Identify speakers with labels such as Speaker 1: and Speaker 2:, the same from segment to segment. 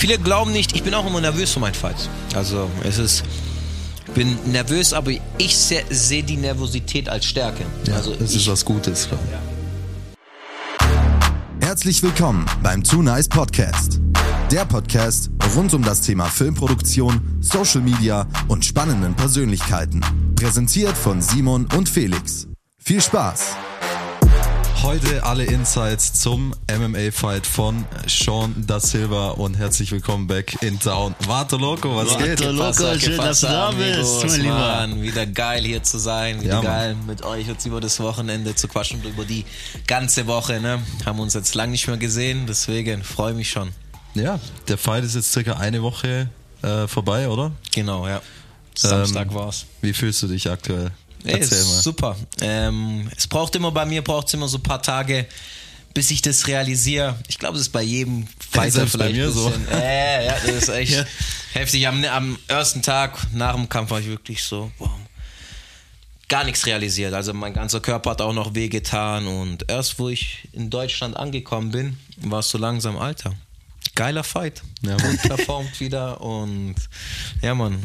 Speaker 1: viele glauben nicht, ich bin auch immer nervös vor meinen Fights. Also es ist, ich bin nervös, aber ich sehe die Nervosität als Stärke.
Speaker 2: Ja,
Speaker 1: also
Speaker 2: das ist was Gutes, klar.
Speaker 3: Herzlich willkommen beim Too Nice Podcast. Der Podcast rund um das Thema Filmproduktion, Social Media und spannenden Persönlichkeiten. Präsentiert von Simon und Felix. Viel Spaß!
Speaker 2: Heute alle Insights zum MMA-Fight von Sean da Silva und herzlich willkommen back in Town. Warte Loco, was
Speaker 4: Warte
Speaker 2: geht?
Speaker 4: Loco,
Speaker 1: Passa,
Speaker 4: schön,
Speaker 1: que
Speaker 4: dass du
Speaker 1: passa,
Speaker 4: da bist, mein Lieber.
Speaker 1: Mann, wieder geil hier zu sein, wieder
Speaker 2: Ja, Mann.
Speaker 1: geil mit euch jetzt über das Wochenende zu quatschen und über die ganze Woche. Ne? Haben uns jetzt lang nicht mehr gesehen, deswegen freue mich schon.
Speaker 2: Ja, der Fight ist jetzt circa eine Woche äh, vorbei, oder?
Speaker 1: Genau, ja. Samstag
Speaker 2: Ähm,
Speaker 1: war's.
Speaker 2: Wie fühlst du dich aktuell?
Speaker 1: Ey,
Speaker 2: Erzähl mal.
Speaker 1: super. Ähm, es braucht immer bei mir braucht es immer so ein paar Tage, bis ich das realisiere. Ich glaube, es ist bei jedem Fighter
Speaker 2: selbst bei
Speaker 1: vielleicht
Speaker 2: mir
Speaker 1: ein
Speaker 2: so.
Speaker 1: Äh, ja, das ist echt
Speaker 4: Ja.
Speaker 1: heftig. Am, am ersten Tag nach dem Kampf war ich wirklich so, wow, gar nichts realisiert. Also mein ganzer Körper hat auch noch wehgetan und erst wo ich in Deutschland angekommen bin, war es so langsam Alter. Geiler Fight.
Speaker 2: Ja, Mann.
Speaker 1: Gut performt wieder und ja, man,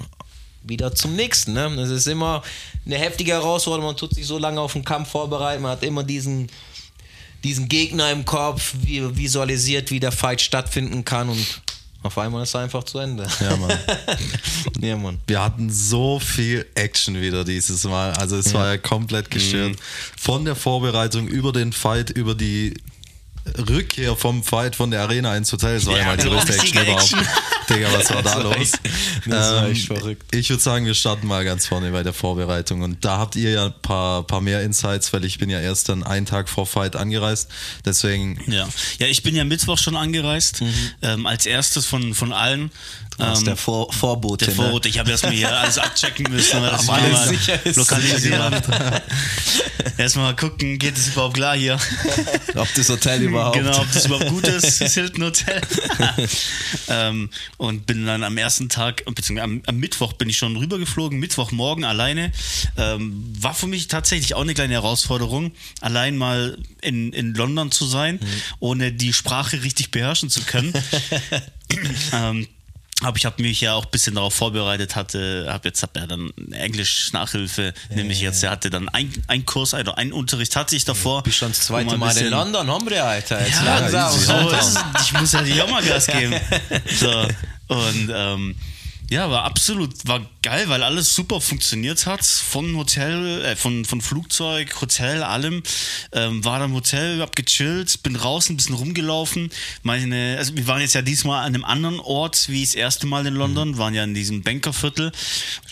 Speaker 1: wieder zum nächsten. Ne? Es ist immer eine heftige Herausforderung. Man tut sich so lange auf den Kampf vorbereiten. Man hat immer diesen, diesen Gegner im Kopf, wie- visualisiert, wie der Fight stattfinden kann und auf einmal ist er einfach zu Ende.
Speaker 2: Ja, Mann.
Speaker 1: ja, Mann.
Speaker 2: Wir hatten so viel Action wieder dieses Mal. Also es war ja komplett gestört.
Speaker 1: Mhm.
Speaker 2: Von der Vorbereitung über den Fight, über die Rückkehr vom Fight von der Arena ins Hotel. Das war ja,
Speaker 4: Ja,
Speaker 2: mal die
Speaker 4: so
Speaker 2: größte Action überhaupt. Digga, was war da
Speaker 1: Das
Speaker 2: los?
Speaker 1: echt- das war echt verrückt.
Speaker 2: Ich würde sagen, wir starten mal ganz vorne bei der Vorbereitung. Und da habt ihr ja ein paar, paar mehr Insights, weil ich bin ja erst dann einen Tag vor Fight angereist. Deswegen
Speaker 4: Ja. ja, ich bin ja Mittwoch schon angereist, ähm, als erstes von, von allen.
Speaker 1: Das ist
Speaker 4: Ähm,
Speaker 1: der Vor Vorbote.
Speaker 4: der Vorrat, ich habe erstmal hier alles abchecken müssen, dass ich
Speaker 1: alles
Speaker 4: mal lokalisieren. erstmal mal gucken, geht es überhaupt klar hier?
Speaker 1: Ne? Ob das Hotel überhaupt.
Speaker 4: Genau, ob das überhaupt gut ist, das Hilton Hotel. ähm, und bin dann am ersten Tag, beziehungsweise am, am Mittwoch bin ich schon rübergeflogen, Mittwochmorgen alleine. Ähm, war für mich tatsächlich auch eine kleine Herausforderung, allein mal in, in London zu sein, ohne die Sprache richtig beherrschen zu können. ähm, aber ich habe mich ja auch ein bisschen darauf vorbereitet, hatte, habe jetzt hab ja dann Englisch Nachhilfe, nämlich jetzt, er hatte dann ein, ein Kurs, also ein Unterricht hatte ich davor.
Speaker 1: Bist schon das zweite Mal in
Speaker 4: bisschen-
Speaker 1: London, Hombre, Alter. Jetzt
Speaker 4: ja,
Speaker 1: langsam.
Speaker 4: so ich muss ja hier auch mal Gas geben. So. Und ähm, ja, war absolut, war geil, weil alles super funktioniert hat. Von Hotel, äh, von, von Flugzeug, Hotel, allem. Ähm, war dann im Hotel, hab gechillt, bin raus, ein bisschen rumgelaufen. Meine, also wir waren jetzt ja diesmal an einem anderen Ort wie das erste Mal in London, waren ja in diesem Bankerviertel.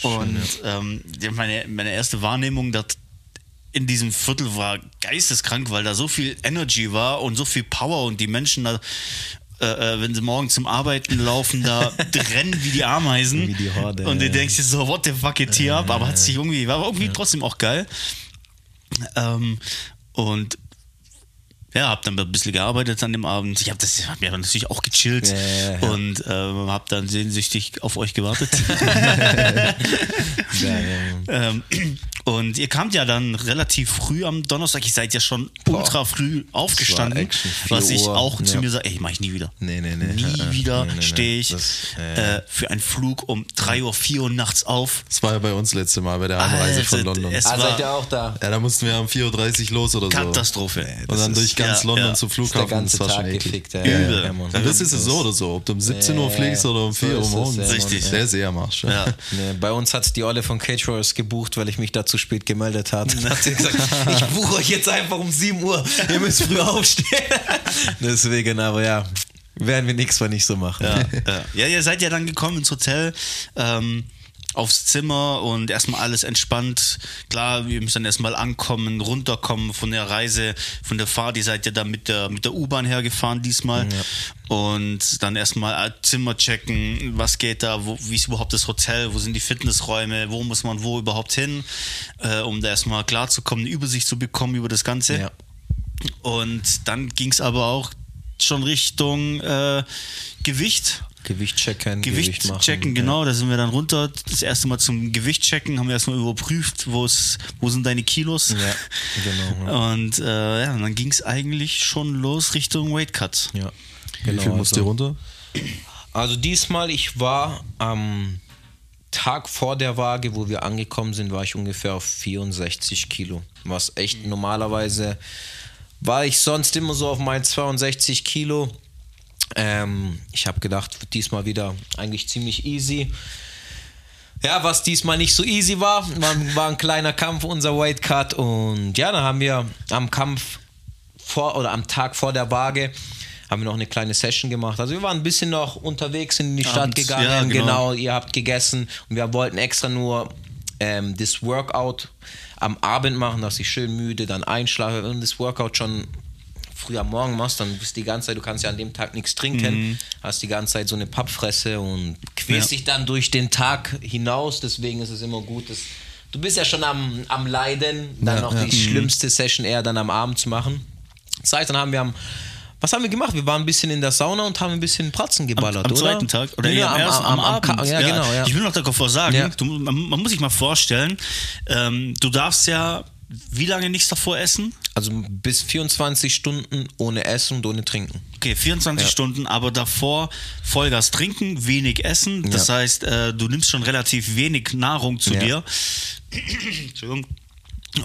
Speaker 4: Und ähm, meine, meine erste Wahrnehmung, dass in diesem Viertel war geisteskrank, weil da so viel Energy war und so viel Power und die Menschen da, äh, äh, wenn sie morgen zum Arbeiten laufen, da rennen wie die Ameisen.
Speaker 1: Wie die Horde,
Speaker 4: Und du denkst dir so, what the fuck geht hier ab? Aber hat sich irgendwie, war irgendwie trotzdem auch geil. Ähm, und ja, hab dann ein bisschen gearbeitet an dem Abend. Ich habe das hab mir natürlich auch gechillt
Speaker 1: Ja, ja, ja.
Speaker 4: und ähm, habe dann sehnsüchtig auf euch gewartet. Ähm, und ihr kamt ja dann relativ früh am Donnerstag. Ihr seid ja schon ultra früh aufgestanden. Was ich
Speaker 1: Uhr,
Speaker 4: auch zu
Speaker 1: ja.
Speaker 4: mir sage, ey, mach ich nie wieder.
Speaker 1: Nee, nee, nee.
Speaker 4: Nie
Speaker 1: Äh, äh,
Speaker 4: wieder
Speaker 1: nee, nee,
Speaker 4: stehe ich
Speaker 1: Das, äh,
Speaker 4: äh, für einen Flug um 3 Uhr, 4 Uhr nachts auf.
Speaker 2: Das war ja bei uns letzte Mal bei der Heimreise
Speaker 4: Alter,
Speaker 2: von London.
Speaker 4: es
Speaker 1: Ah,
Speaker 4: war
Speaker 1: seid ihr auch da?
Speaker 2: Ja, da mussten wir um 4.30 Uhr los oder so.
Speaker 4: Katastrophe.
Speaker 2: Und dann durch
Speaker 1: ist-
Speaker 2: ganz
Speaker 4: ja,
Speaker 2: London
Speaker 4: ja.
Speaker 2: zum
Speaker 1: Ist der
Speaker 2: Flughafen.
Speaker 1: ganze
Speaker 2: das war schon
Speaker 1: Tag
Speaker 2: eklig.
Speaker 1: gefickt. Ja,
Speaker 4: Übel.
Speaker 1: ja.
Speaker 2: Das ist es so oder so. Ob du um 17 Uhr
Speaker 1: Ja,
Speaker 2: fliegst oder um
Speaker 1: so
Speaker 2: 4 Uhr
Speaker 1: ist
Speaker 2: morgens.
Speaker 4: Richtig.
Speaker 2: Der ist eher am Arsch.
Speaker 4: Ja.
Speaker 1: Nee, bei uns hat die Olle von Caterers gebucht, weil ich mich da zu spät gemeldet habe. Dann hat sie gesagt, ich buche euch jetzt einfach um 7 Uhr. Ihr müsst früh aufstehen. Deswegen, aber ja, werden wir nichts, wenn ich so mache.
Speaker 4: Ja, ja. ja, ihr seid ja dann gekommen ins Hotel, ähm, aufs Zimmer und erstmal alles entspannt. Klar, wir müssen dann erstmal ankommen, runterkommen von der Reise, von der Fahrt. Ihr seid ja dann mit der, mit der U-Bahn hergefahren diesmal. Und dann erstmal Zimmer checken, was geht da, wo, wie ist überhaupt das Hotel, wo sind die Fitnessräume, wo muss man wo überhaupt hin, äh, um da erstmal klarzukommen, eine Übersicht zu bekommen über das Ganze.
Speaker 1: Ja.
Speaker 4: Und dann ging es aber auch schon Richtung äh, Gewicht.
Speaker 1: Gewicht checken,
Speaker 4: Gewicht,
Speaker 1: Gewicht, machen.
Speaker 4: checken, genau, da sind wir dann runter. Das erste Mal zum Gewicht checken, haben wir erstmal überprüft, wo es, wo sind deine Kilos.
Speaker 1: Ja, genau. Ja.
Speaker 4: Und äh, ja, und dann ging es eigentlich schon los Richtung Weight Cut.
Speaker 1: ja.
Speaker 2: Wie
Speaker 1: Genau,
Speaker 2: viel musst
Speaker 1: also-
Speaker 2: du runter?
Speaker 1: Also diesmal, ich war am Tag vor der Waage, wo wir angekommen sind, war ich ungefähr auf 64 Kilo. Was echt normalerweise war ich sonst immer so auf meinen 62 Kilo. Ähm, ich habe gedacht, diesmal wieder eigentlich ziemlich easy. Ja, was diesmal nicht so easy war, war, war ein kleiner Kampf, unser Weight Cut. Und ja, dann haben wir am Kampf vor oder am Tag vor der Waage haben wir noch eine kleine Session gemacht. Also wir waren ein bisschen noch unterwegs, sind in die Stadt
Speaker 4: Abends,
Speaker 1: gegangen,
Speaker 4: ja,
Speaker 1: genau.
Speaker 4: genau.
Speaker 1: ihr habt gegessen und wir wollten extra nur ähm, das Workout am Abend machen, dass ich schön müde dann einschlafe und das Workout schon früh am Morgen machst, dann bist du die ganze Zeit, du kannst ja an dem Tag nichts trinken, hast die ganze Zeit so eine Pappfresse und quälst
Speaker 4: Ja.
Speaker 1: dich dann durch den Tag hinaus, deswegen ist es immer gut, dass du bist ja schon am, am Leiden, dann
Speaker 2: Ja,
Speaker 1: noch
Speaker 2: ja.
Speaker 1: die schlimmste Session eher dann am Abend zu machen. Das heißt, dann haben wir am was haben wir gemacht? Wir waren ein bisschen in der Sauna und haben ein bisschen Pratzen geballert,
Speaker 4: am
Speaker 1: oder?
Speaker 4: zweiten Tag oder eher
Speaker 1: am,
Speaker 4: am, ersten,
Speaker 1: am,
Speaker 4: am,
Speaker 1: am,
Speaker 4: Abend.
Speaker 1: Ja, genau, ja.
Speaker 4: Ich will noch davor sagen,
Speaker 1: Ja.
Speaker 4: du, man, man muss sich mal vorstellen, ähm, du darfst ja wie lange nichts davor essen?
Speaker 1: Also bis 24 Stunden ohne Essen und ohne Trinken.
Speaker 4: Okay, 24
Speaker 1: Ja.
Speaker 4: Stunden, aber davor Vollgas trinken, wenig essen. Das
Speaker 1: Ja.
Speaker 4: heißt, äh, du nimmst schon relativ wenig Nahrung zu
Speaker 1: Ja.
Speaker 4: dir. Entschuldigung.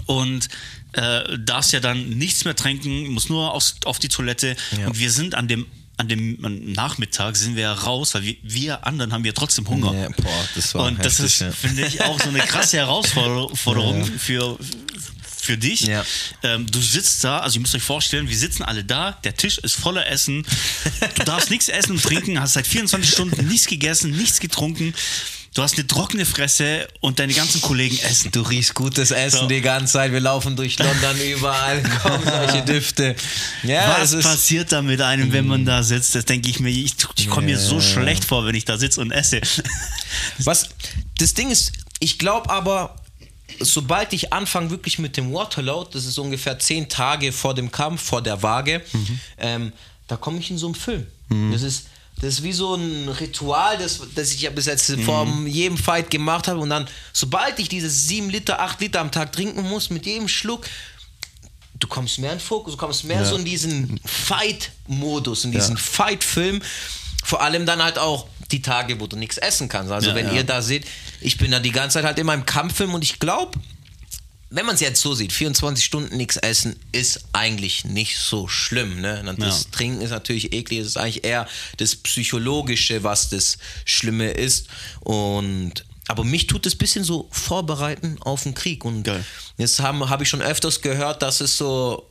Speaker 4: Und äh, darfst ja dann nichts mehr trinken, musst nur aufs, auf die Toilette.
Speaker 1: Ja.
Speaker 4: Und wir sind an dem, an dem Nachmittag sind wir ja raus, weil wir, wir anderen haben ja trotzdem Hunger.
Speaker 1: Ja, boah, das war
Speaker 4: Und das
Speaker 1: heftig,
Speaker 4: ist,
Speaker 1: ja.
Speaker 4: finde ich, auch so eine krasse Herausforderung für, für dich.
Speaker 1: Ja.
Speaker 4: Ähm, du sitzt da, also ihr müsst euch vorstellen, wir sitzen alle da, der Tisch ist voller Essen, du darfst nichts essen und trinken, hast seit 24 Stunden nichts gegessen, nichts getrunken. Du hast eine trockene Fresse und deine ganzen Kollegen essen.
Speaker 1: Du riechst gutes Essen
Speaker 4: So.
Speaker 1: die ganze Zeit. Wir laufen durch London überall, kommen solche Düfte. Ja,
Speaker 4: Was passiert da mit einem, wenn man da sitzt? Das denke ich mir, ich, ich komme mir so schlecht vor, wenn ich da sitze und esse.
Speaker 1: was, das Ding ist, ich glaube aber, sobald ich anfange wirklich mit dem Waterload, das ist ungefähr zehn Tage vor dem Kampf, vor der Waage, ähm, da komme ich in so einen Film. Das ist das ist wie so ein Ritual, das, das ich ja bis jetzt vor jedem Fight gemacht habe. Und dann, sobald ich diese 7 Liter, 8 Liter am Tag trinken muss, mit jedem Schluck, du kommst mehr in Fokus, du kommst mehr
Speaker 2: Ja.
Speaker 1: so in diesen Fight-Modus, in diesen Fight-Film. Vor allem dann halt auch die Tage, wo du nichts essen kannst. Also
Speaker 4: Ja,
Speaker 1: wenn
Speaker 4: ja.
Speaker 1: ihr da seht, ich bin da die ganze Zeit halt immer im Kampffilm und ich glaube, wenn man es jetzt so sieht, 24 Stunden nichts essen ist eigentlich nicht so schlimm. Ne? Das
Speaker 4: Ja.
Speaker 1: Trinken ist natürlich eklig, es ist eigentlich eher das Psychologische, was das Schlimme ist. Und aber mich tut es ein bisschen so vorbereiten auf den Krieg. Und
Speaker 4: Geil.
Speaker 1: jetzt habe hab ich schon öfters gehört, dass es so,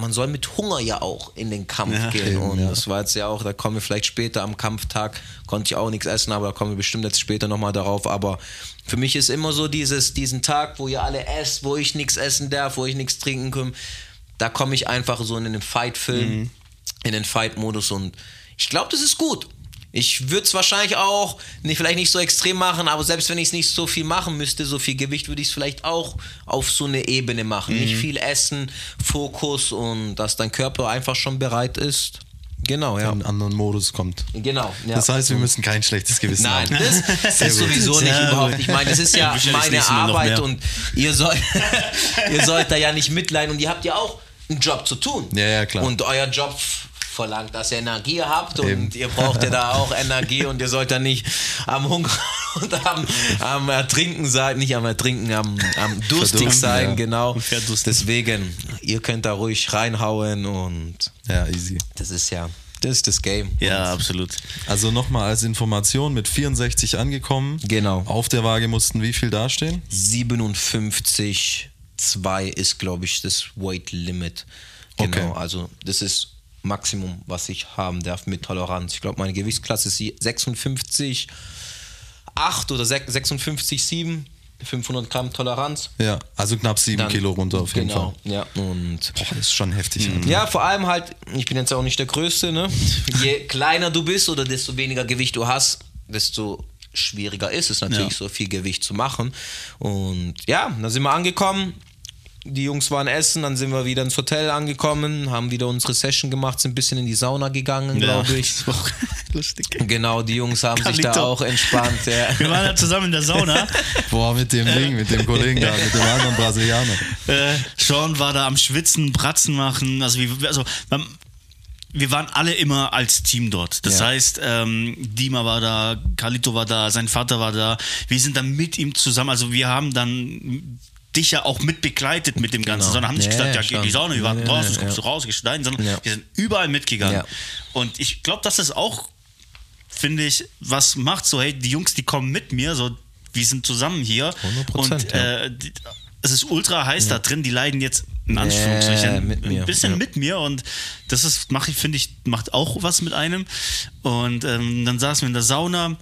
Speaker 1: man soll mit Hunger ja auch in den Kampf
Speaker 4: Ja,
Speaker 1: gehen. und
Speaker 2: ja.
Speaker 1: das war jetzt ja auch, da kommen wir vielleicht später am Kampftag, konnte ich auch nichts essen, aber da kommen wir bestimmt jetzt später nochmal darauf. Aber für mich ist immer so dieses, diesen Tag, wo ihr alle esst, wo ich nichts essen darf, wo ich nichts trinken kann, da komme ich einfach so in den Fight-Film,
Speaker 2: Mhm.
Speaker 1: in den Fight-Modus und ich glaube, das ist gut. Ich würde es wahrscheinlich auch nicht, vielleicht nicht so extrem machen, aber selbst wenn ich es nicht so viel machen müsste, so viel Gewicht, würde ich es vielleicht auch auf so eine Ebene machen. Nicht
Speaker 2: Mhm.
Speaker 1: viel essen, Fokus und dass dein Körper einfach schon bereit ist. Genau, ja.
Speaker 2: in einen anderen Modus kommt.
Speaker 1: Genau. Ja.
Speaker 2: Das heißt, wir müssen kein schlechtes Gewissen
Speaker 1: Nein,
Speaker 2: haben.
Speaker 1: das, das
Speaker 2: gut.
Speaker 1: sowieso nicht
Speaker 4: Sehr
Speaker 1: überhaupt. Ich meine, das ist ja meine Arbeit und ihr sollt, ihr sollt da ja nicht mitleiden und ihr habt ja auch einen Job zu tun.
Speaker 2: Ja, ja, klar.
Speaker 1: Und euer Job verlangt, dass ihr Energie habt und
Speaker 2: Eben.
Speaker 1: ihr braucht ja da auch Energie und ihr sollt da nicht am Hunger und am, am Ertrinken sein, nicht am Ertrinken, am, am durstig sein,
Speaker 2: ja.
Speaker 1: genau.
Speaker 4: Und.
Speaker 1: Deswegen, ihr könnt da ruhig reinhauen und
Speaker 2: Ja, easy.
Speaker 1: das ist ja, das ist das Game.
Speaker 4: Ja, absolut.
Speaker 2: Also nochmal als Information, mit 64 angekommen.
Speaker 1: Genau.
Speaker 2: Auf der Waage mussten wie viel dastehen?
Speaker 1: 57,2 ist, glaube ich, das Weight Limit. Genau,
Speaker 2: Okay.
Speaker 1: also das ist Maximum, was ich haben darf mit Toleranz. Ich glaube, meine Gewichtsklasse ist 56, 8 oder 56, 7, 500 Gramm Toleranz.
Speaker 2: Ja, also knapp 7
Speaker 1: Dann-
Speaker 2: Kilo runter auf jeden
Speaker 1: genau,
Speaker 2: Fall.
Speaker 1: Ja, und
Speaker 2: Boah, das ist schon heftig. Alter.
Speaker 1: ja, vor allem halt, ich bin jetzt auch nicht der Größte, ne? Je kleiner du bist oder desto weniger Gewicht du hast, desto schwieriger ist es natürlich,
Speaker 4: Ja.
Speaker 1: so viel Gewicht zu machen. Und ja, dann sind wir angekommen. Die Jungs waren essen, dann sind wir wieder ins Hotel angekommen, haben wieder unsere Session gemacht, sind ein bisschen in die Sauna gegangen, glaube ich.
Speaker 4: das war auch lustig.
Speaker 1: Genau, die Jungs haben sich da auch entspannt. Ja.
Speaker 4: Wir waren ja zusammen in der Sauna.
Speaker 2: Boah, mit dem Ding, mit dem Kollegen da, mit dem anderen Brasilianer.
Speaker 4: Äh, Sean war da am Schwitzen, Bratzen machen. Also, wie, also man, wir waren alle immer als Team dort. Das
Speaker 1: Ja.
Speaker 4: heißt, ähm, Dima war da, Carlito war da, sein Vater war da. Wir sind dann mit ihm zusammen. Also wir haben dann dich ja auch mit begleitet mit dem Ganzen,
Speaker 1: Genau.
Speaker 4: sondern haben nicht
Speaker 1: Ja,
Speaker 4: gesagt,
Speaker 1: ja,
Speaker 4: ja, geh die. Sauna, wir warten draußen,
Speaker 1: ja,
Speaker 4: kommst du raus, gehst dahin, sondern wir sind überall mitgegangen. Und ich glaube, das ist auch, finde ich, was macht so, hey, die Jungs, die kommen mit mir, so, wir sind zusammen hier
Speaker 1: 100%,
Speaker 4: und
Speaker 1: ja.
Speaker 4: äh, die, es ist ultra heiß da drin, die leiden jetzt in Anführungsstrichen
Speaker 1: Ja, mit mir,
Speaker 4: ein bisschen
Speaker 1: ja.
Speaker 4: mit mir und das ist, mache ich, finde ich, macht auch was mit einem. Und ähm, dann saßen wir in der Sauna,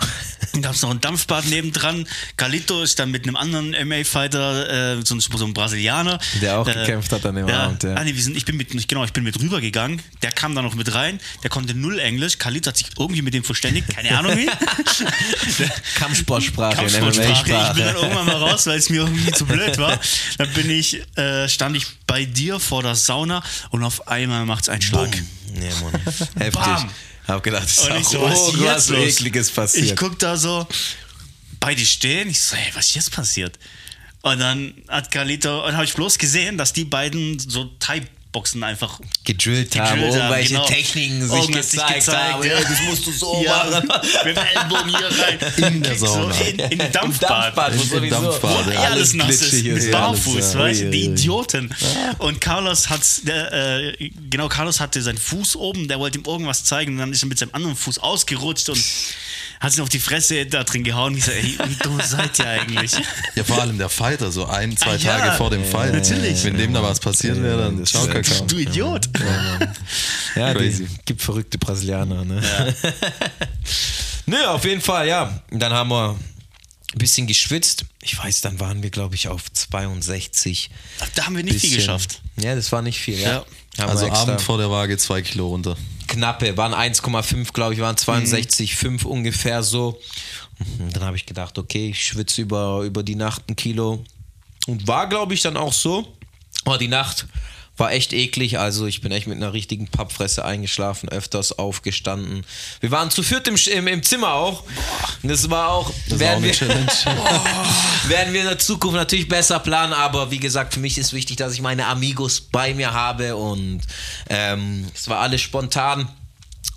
Speaker 4: dann gab es noch ein Dampfbad nebendran. Carlito ist dann mit einem anderen MMA-Fighter, äh, so, ein- so ein Brasilianer.
Speaker 1: Der auch
Speaker 4: äh,
Speaker 1: gekämpft hat an dem
Speaker 4: ja,
Speaker 1: Abend, ja.
Speaker 4: Ah, nee, wir sind, ich bin mit, genau, ich bin mit rübergegangen. Der kam da noch mit rein. Der konnte null Englisch. Carlito hat sich irgendwie mit dem verständigt. Keine Ahnung wie.
Speaker 1: Kampfsportsprache,
Speaker 4: Kampfsportsprache. Ich bin dann irgendwann mal raus, weil es mir irgendwie zu blöd war. Dann bin ich, äh, stand ich bei dir vor der Sauna und auf einmal macht es einen Schlag.
Speaker 1: Nee, Mann. Heftig.
Speaker 4: Bam.
Speaker 1: Hab gedacht, es ist
Speaker 4: Und
Speaker 1: auch
Speaker 4: ich so, was jetzt los?
Speaker 1: Ekliges passiert.
Speaker 4: Ich guck da so, beide stehen. Ich so, hey, was ist jetzt passiert? Und dann hat Carlito, und habe ich bloß gesehen, dass die beiden so Thai-Boxen einfach
Speaker 1: gedrillt haben,
Speaker 4: gedrillt haben,
Speaker 1: irgendwelche
Speaker 4: genau.
Speaker 1: Techniken sich
Speaker 4: Irgendwas sich
Speaker 1: gezeigt,
Speaker 4: gezeigt,
Speaker 1: haben.
Speaker 4: ja.
Speaker 1: Das musst du so
Speaker 4: ja,
Speaker 1: machen.
Speaker 4: mit dem Ellbogen hier rein.
Speaker 2: In der
Speaker 4: Kriegst so
Speaker 2: Sauna.
Speaker 4: in, in den Dampfbad.
Speaker 1: Dampfbad, wo
Speaker 2: Im Dampfbad,
Speaker 1: wo
Speaker 2: ja.
Speaker 4: Alles nass ist, barfuß,
Speaker 1: ja.
Speaker 4: weißt du, die. Idioten. Und Carlos hat, äh, genau, Carlos hatte seinen Fuß oben, der wollte ihm irgendwas zeigen und dann ist er mit seinem anderen Fuß ausgerutscht und hat sich auf die Fresse da drin gehauen. Ich so, ey, wie dumm seid ihr eigentlich?
Speaker 2: Ja, vor allem der Fighter, so ein, zwei
Speaker 4: Ah, ja.
Speaker 2: Tage vor dem Fight.
Speaker 4: natürlich.
Speaker 2: Wenn dem da was passiert wäre, dann
Speaker 1: das ist-
Speaker 2: Kakao.
Speaker 4: Du Idiot.
Speaker 1: Ja,
Speaker 2: Crazy.
Speaker 1: die, gibt verrückte Brasilianer, ne? Nö, auf jeden Fall, ja. Dann haben wir ein bisschen geschwitzt. Ich weiß, dann waren wir, glaube ich, auf 62.
Speaker 4: Da haben wir nicht viel
Speaker 1: Bisschen.
Speaker 4: geschafft.
Speaker 1: Ja, das war nicht viel, ja.
Speaker 4: Ja.
Speaker 2: Also Abend vor der Waage zwei Kilo runter.
Speaker 1: Knappe, waren 1,5, glaube ich, waren 62,5 ungefähr so. Und dann habe ich gedacht, okay, ich schwitze über, über die Nacht ein Kilo. Und war, glaube ich, dann auch so. Aber die Nacht war echt eklig. Also ich bin echt mit einer richtigen Pappfresse eingeschlafen, öfters aufgestanden. Wir waren zu viert im, im, im Zimmer auch. Und das war auch,
Speaker 2: Das auch
Speaker 1: werden
Speaker 2: eine
Speaker 1: wir,
Speaker 2: Challenge.
Speaker 1: werden wir in der Zukunft natürlich besser planen, aber wie gesagt, für mich ist wichtig, dass ich meine Amigos bei mir habe und ähm, es war alles spontan.